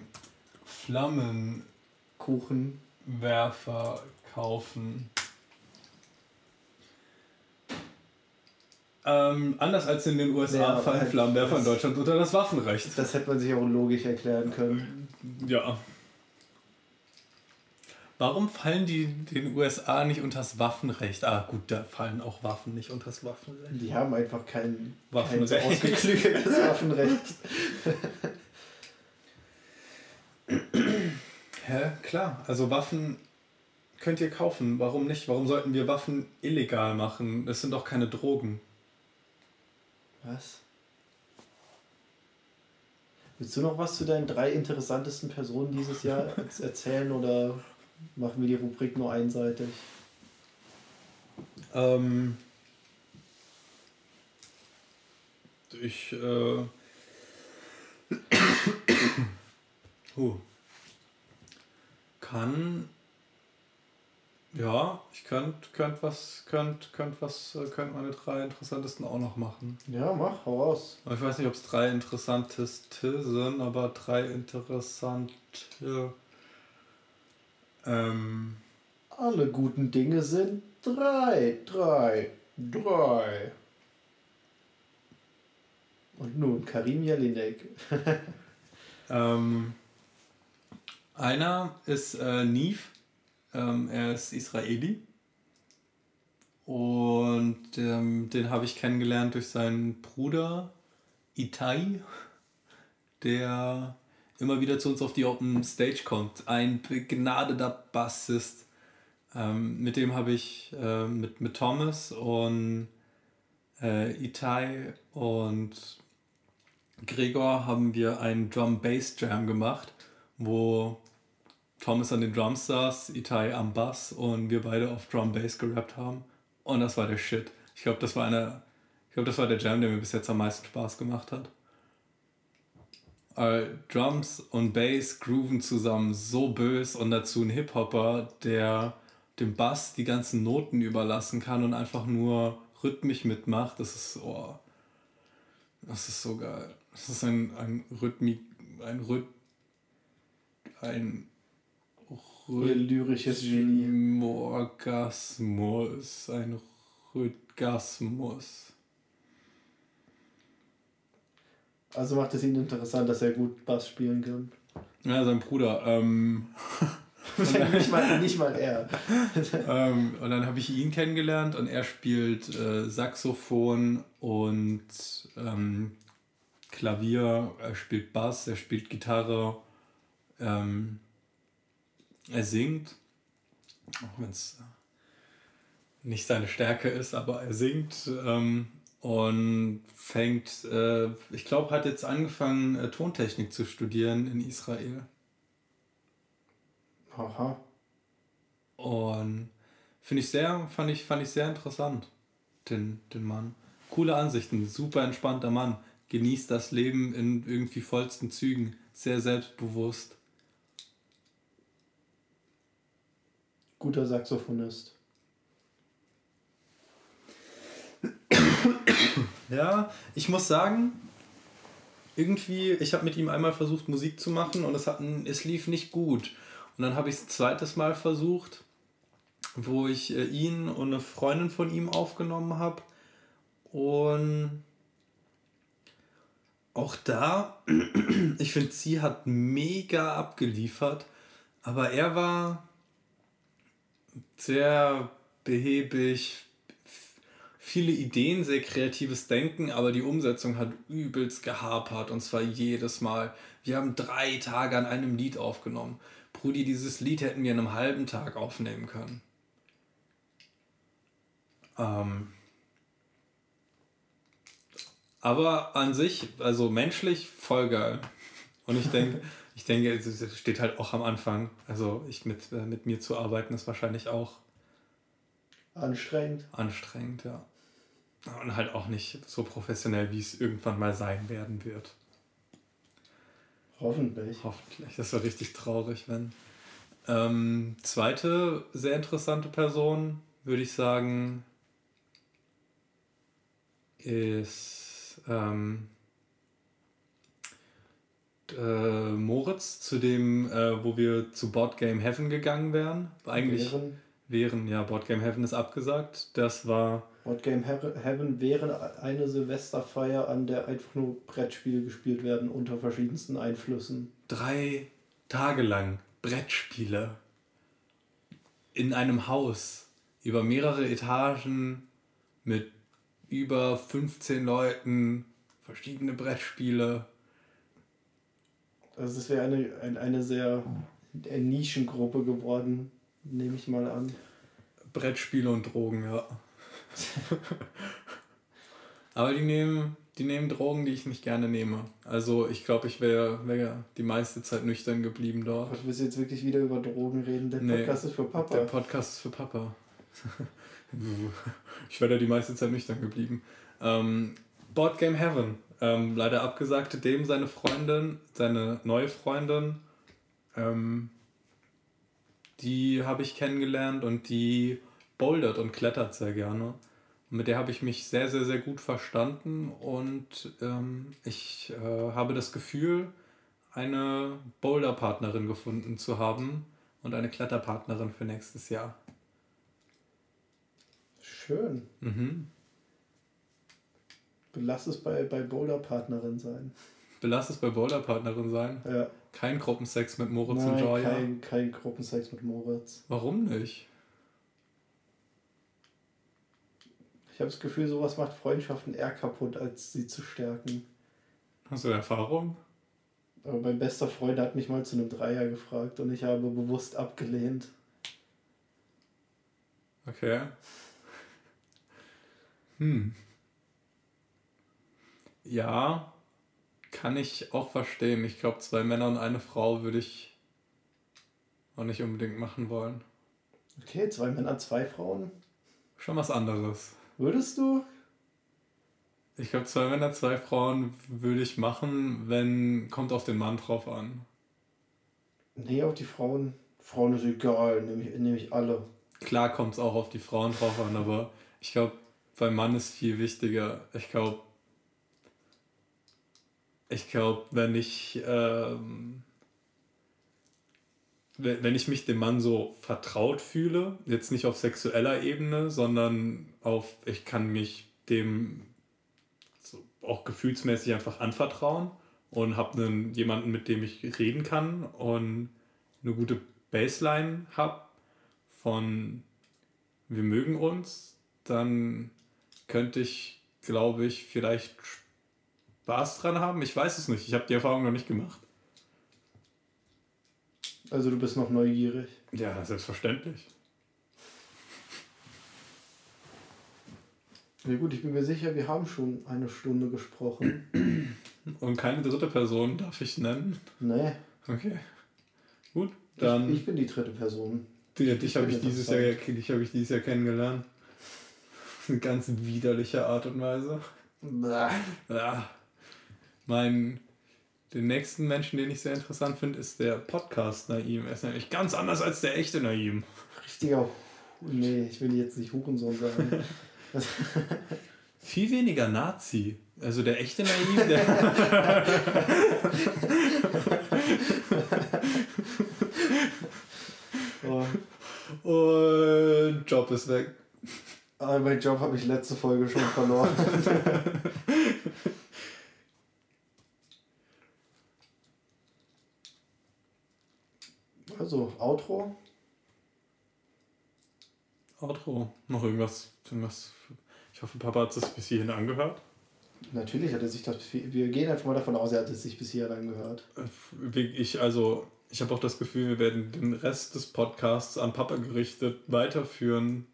Flammenkuchenwerfer kaufen. Ähm, anders als in den USA ja, fallen Flammenwerfer in Deutschland unter das Waffenrecht. Das hätte man sich auch logisch erklären können. Ja. Warum fallen die den USA nicht unter das Waffenrecht? Ah, gut, da fallen auch Waffen nicht unter das Waffenrecht. Die haben einfach kein, Waffenrecht. kein ausgeklügeltes Waffenrecht. Hä? Klar, also Waffen könnt ihr kaufen. Warum nicht? Warum sollten wir Waffen illegal machen? Das sind doch keine Drogen. Was? Willst du noch was zu deinen drei interessantesten Personen dieses Jahr erzählen oder machen wir die Rubrik nur einseitig? Ähm, ich äh, uh, kann ja, ich könnte könnt was, könnt, könnt was, äh, könnt meine drei interessantesten auch noch machen. Ja, mach, hau raus. Ich weiß nicht, ob es drei interessanteste sind, aber drei interessante. Ähm, Alle guten Dinge sind drei, drei, drei. Und nun Karim Jelinek. ähm, einer ist äh, Neve ähm, er ist Israeli. Und ähm, den habe ich kennengelernt durch seinen Bruder Itai, der immer wieder zu uns auf die Open Stage kommt. Ein begnadeter Bassist. Ähm, mit dem habe ich äh, mit, mit Thomas und äh, Itai und Gregor haben wir einen Drum Bass Jam gemacht, wo Thomas an den Drums saß, Itai am Bass und wir beide auf Drum Bass gerappt haben. Und das war der Shit. Ich glaube, das war eine, ich glaube, das war der Jam, der mir bis jetzt am meisten Spaß gemacht hat. Äh, Drums und Bass grooven zusammen so bös und dazu ein Hip-Hopper, der dem Bass die ganzen Noten überlassen kann und einfach nur rhythmisch mitmacht. Das ist, oh, das ist so geil. Das ist ein, ein Rhythmik, ein Rhyth, ein Ihr lyrisches Genie. Orgasmus. Ein Rhythgasmus. Also macht es ihn interessant, dass er gut Bass spielen kann. Ja, sein Bruder. Ähm, nicht, mal, nicht mal er. ähm, und dann habe ich ihn kennengelernt und er spielt äh, Saxophon und ähm, Klavier, er spielt Bass, er spielt Gitarre. Ähm, er singt, auch wenn es nicht seine Stärke ist, aber er singt ähm, und fängt, äh, ich glaube, hat jetzt angefangen, äh, Tontechnik zu studieren in Israel. Aha. Und finde ich sehr, fand ich, fand ich sehr interessant, den, den Mann. Coole Ansichten, super entspannter Mann, genießt das Leben in irgendwie vollsten Zügen, sehr selbstbewusst. guter Saxophonist. Ja, ich muss sagen, irgendwie, ich habe mit ihm einmal versucht, Musik zu machen und es, hat, es lief nicht gut. Und dann habe ich es zweites Mal versucht, wo ich äh, ihn und eine Freundin von ihm aufgenommen habe. Und auch da, ich finde, sie hat mega abgeliefert, aber er war sehr behäbig, viele Ideen, sehr kreatives Denken, aber die Umsetzung hat übelst gehapert und zwar jedes Mal. Wir haben drei Tage an einem Lied aufgenommen. Brudi, dieses Lied hätten wir in einem halben Tag aufnehmen können. Ähm aber an sich, also menschlich, voll geil. Und ich denke, ich denke, es steht halt auch am Anfang. Also ich mit, äh, mit mir zu arbeiten ist wahrscheinlich auch Anstrengend. Anstrengend, ja. Und halt auch nicht so professionell, wie es irgendwann mal sein werden wird. Hoffentlich. Hoffentlich. Das wäre richtig traurig, wenn. Ähm, zweite sehr interessante Person, würde ich sagen, ist ähm, äh, Moritz, zu dem, äh, wo wir zu Board Game Heaven gegangen wären. Eigentlich wären, wären ja, Board Game Heaven ist abgesagt. Das war. Board Game Heaven wäre eine Silvesterfeier, an der einfach nur Brettspiele gespielt werden unter verschiedensten Einflüssen. Drei Tage lang Brettspiele in einem Haus über mehrere Etagen mit über 15 Leuten, verschiedene Brettspiele. Also es wäre eine, eine, eine sehr eine Nischengruppe geworden, nehme ich mal an. Brettspiele und Drogen, ja. Aber die nehmen, die nehmen Drogen, die ich nicht gerne nehme. Also ich glaube, ich wäre wär die meiste Zeit nüchtern geblieben dort. Du willst jetzt wirklich wieder über Drogen reden? Der Podcast nee, ist für Papa. Der Podcast ist für Papa. ich wäre da die meiste Zeit nüchtern geblieben. Ähm, Board Game Heaven. Ähm, leider abgesagt, dem seine Freundin, seine neue Freundin, ähm, die habe ich kennengelernt und die bouldert und klettert sehr gerne. Mit der habe ich mich sehr, sehr, sehr gut verstanden und ähm, ich äh, habe das Gefühl, eine Boulder-Partnerin gefunden zu haben und eine Kletterpartnerin für nächstes Jahr. Schön. Mhm. Belass es bei, bei Boulder-Partnerin sein. Belass es bei Boulder-Partnerin sein? Ja. Kein Gruppensex mit Moritz Nein, und Joya? Kein, kein Gruppensex mit Moritz. Warum nicht? Ich habe das Gefühl, sowas macht Freundschaften eher kaputt, als sie zu stärken. Hast du Erfahrung? Aber mein bester Freund hat mich mal zu einem Dreier gefragt und ich habe bewusst abgelehnt. Okay. Hm. Ja, kann ich auch verstehen. Ich glaube, zwei Männer und eine Frau würde ich auch nicht unbedingt machen wollen. Okay, zwei Männer, zwei Frauen? Schon was anderes. Würdest du? Ich glaube, zwei Männer, zwei Frauen würde ich machen, wenn. Kommt auf den Mann drauf an. Nee, auf die Frauen. Frauen ist egal, nehme ich, nehm ich alle. Klar kommt es auch auf die Frauen drauf an, aber ich glaube, beim Mann ist viel wichtiger. Ich glaube, ich glaube, wenn ich. Ähm, wenn ich mich dem Mann so vertraut fühle, jetzt nicht auf sexueller Ebene, sondern auf, ich kann mich dem so auch gefühlsmäßig einfach anvertrauen und habe jemanden, mit dem ich reden kann und eine gute Baseline habe von wir mögen uns, dann könnte ich, glaube ich, vielleicht Spaß dran haben. Ich weiß es nicht. Ich habe die Erfahrung noch nicht gemacht. Also du bist noch neugierig? Ja, selbstverständlich. Ja gut, ich bin mir sicher, wir haben schon eine Stunde gesprochen. Und keine dritte Person darf ich nennen? Nee. Okay. Gut, dann. Ich, ich bin die dritte Person. Die, dich habe ich, dieses Jahr, hab ich dieses Jahr kennengelernt. Eine ganz widerliche Art und Weise. Blah. Ja. Mein den nächsten Menschen, den ich sehr interessant finde, ist der Podcast Naim. Er ist nämlich ganz anders als der echte Naim. Richtiger. Nee, ich will jetzt nicht Hurensohn sagen. Viel weniger Nazi. Also der echte Naim, der. oh. Und Job ist weg. Aber mein Job habe ich letzte Folge schon verloren. Also, Outro. Outro. Noch irgendwas, irgendwas. Ich hoffe, Papa hat es bis hierhin angehört. Natürlich hat er sich das. Wir gehen einfach mal davon aus, er hat es sich bis hierhin angehört. Äh, ich, also, ich habe auch das Gefühl, wir werden den Rest des Podcasts an Papa gerichtet weiterführen.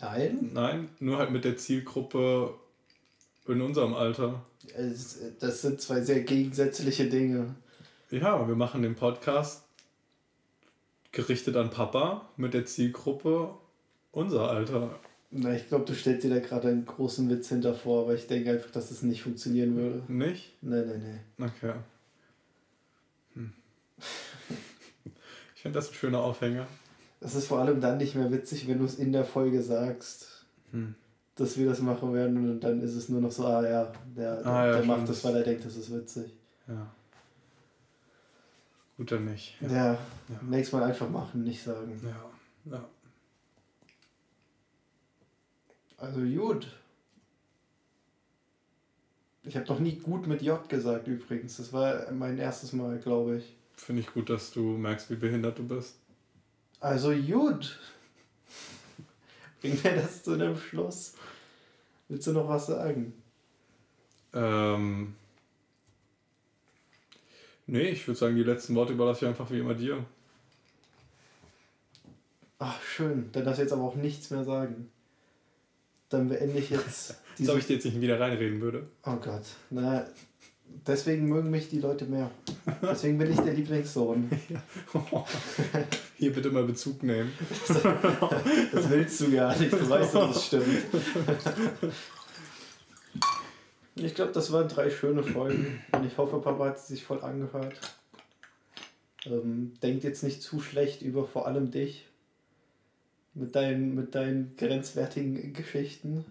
Nein? Nein, nur halt mit der Zielgruppe in unserem Alter. Das sind zwei sehr gegensätzliche Dinge. Ja, wir machen den Podcast gerichtet an Papa mit der Zielgruppe unser Alter. Na, ich glaube, du stellst dir da gerade einen großen Witz hinter vor, aber ich denke einfach, dass es nicht funktionieren würde. Nicht? Nee, nee, nee. Okay. Hm. Ich finde das ein schöner Aufhänger. Es ist vor allem dann nicht mehr witzig, wenn du es in der Folge sagst, Hm. dass wir das machen werden und dann ist es nur noch so, ah ja, der, Ah, ja, der macht das, weil er denkt, das ist witzig. Ja. Gut dann nicht. Ja, Ja. nächstes Mal einfach machen, nicht sagen. Ja. ja. Also gut. Ich habe noch nie gut mit J gesagt übrigens. Das war mein erstes Mal, glaube ich. Finde ich gut, dass du merkst, wie behindert du bist. Also gut. Bring mir das zu einem Schluss. Willst du noch was sagen? Ähm. Nee, ich würde sagen, die letzten Worte überlasse ich einfach wie immer dir. Ach, schön. Dann darfst du jetzt aber auch nichts mehr sagen. Dann beende ich jetzt Als ob ich dir jetzt nicht wieder reinreden würde. Oh Gott. Na, deswegen mögen mich die Leute mehr. Deswegen bin ich der Lieblingssohn. Hier bitte mal Bezug nehmen. Das willst du gar nicht. Du weißt, dass es stimmt. Ich glaube, das waren drei schöne Folgen. Und ich hoffe, Papa hat sie sich voll angehört. Ähm, denkt jetzt nicht zu schlecht über vor allem dich. Mit deinen, mit deinen grenzwertigen Geschichten.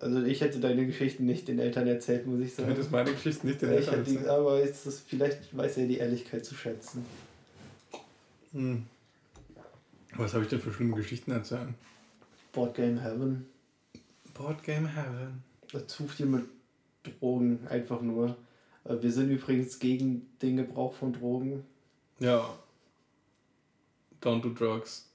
Also ich hätte deine Geschichten nicht den Eltern erzählt, muss ich Du sagen. hättest meine Geschichten nicht den ich Eltern hätte die, erzählt. aber ist, vielleicht weiß er die Ehrlichkeit zu schätzen. Hm. Was habe ich denn für schlimme Geschichten erzählen? Board Game Heaven. Board Game Heaven. Zu viel mit Drogen, einfach nur. Äh, Wir sind übrigens gegen den Gebrauch von Drogen. Ja. Don't do drugs.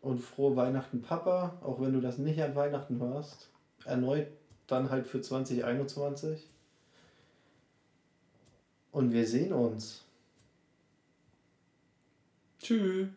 Und frohe Weihnachten, Papa, auch wenn du das nicht an Weihnachten hörst. Erneut dann halt für 2021. Und wir sehen uns. Tschüss.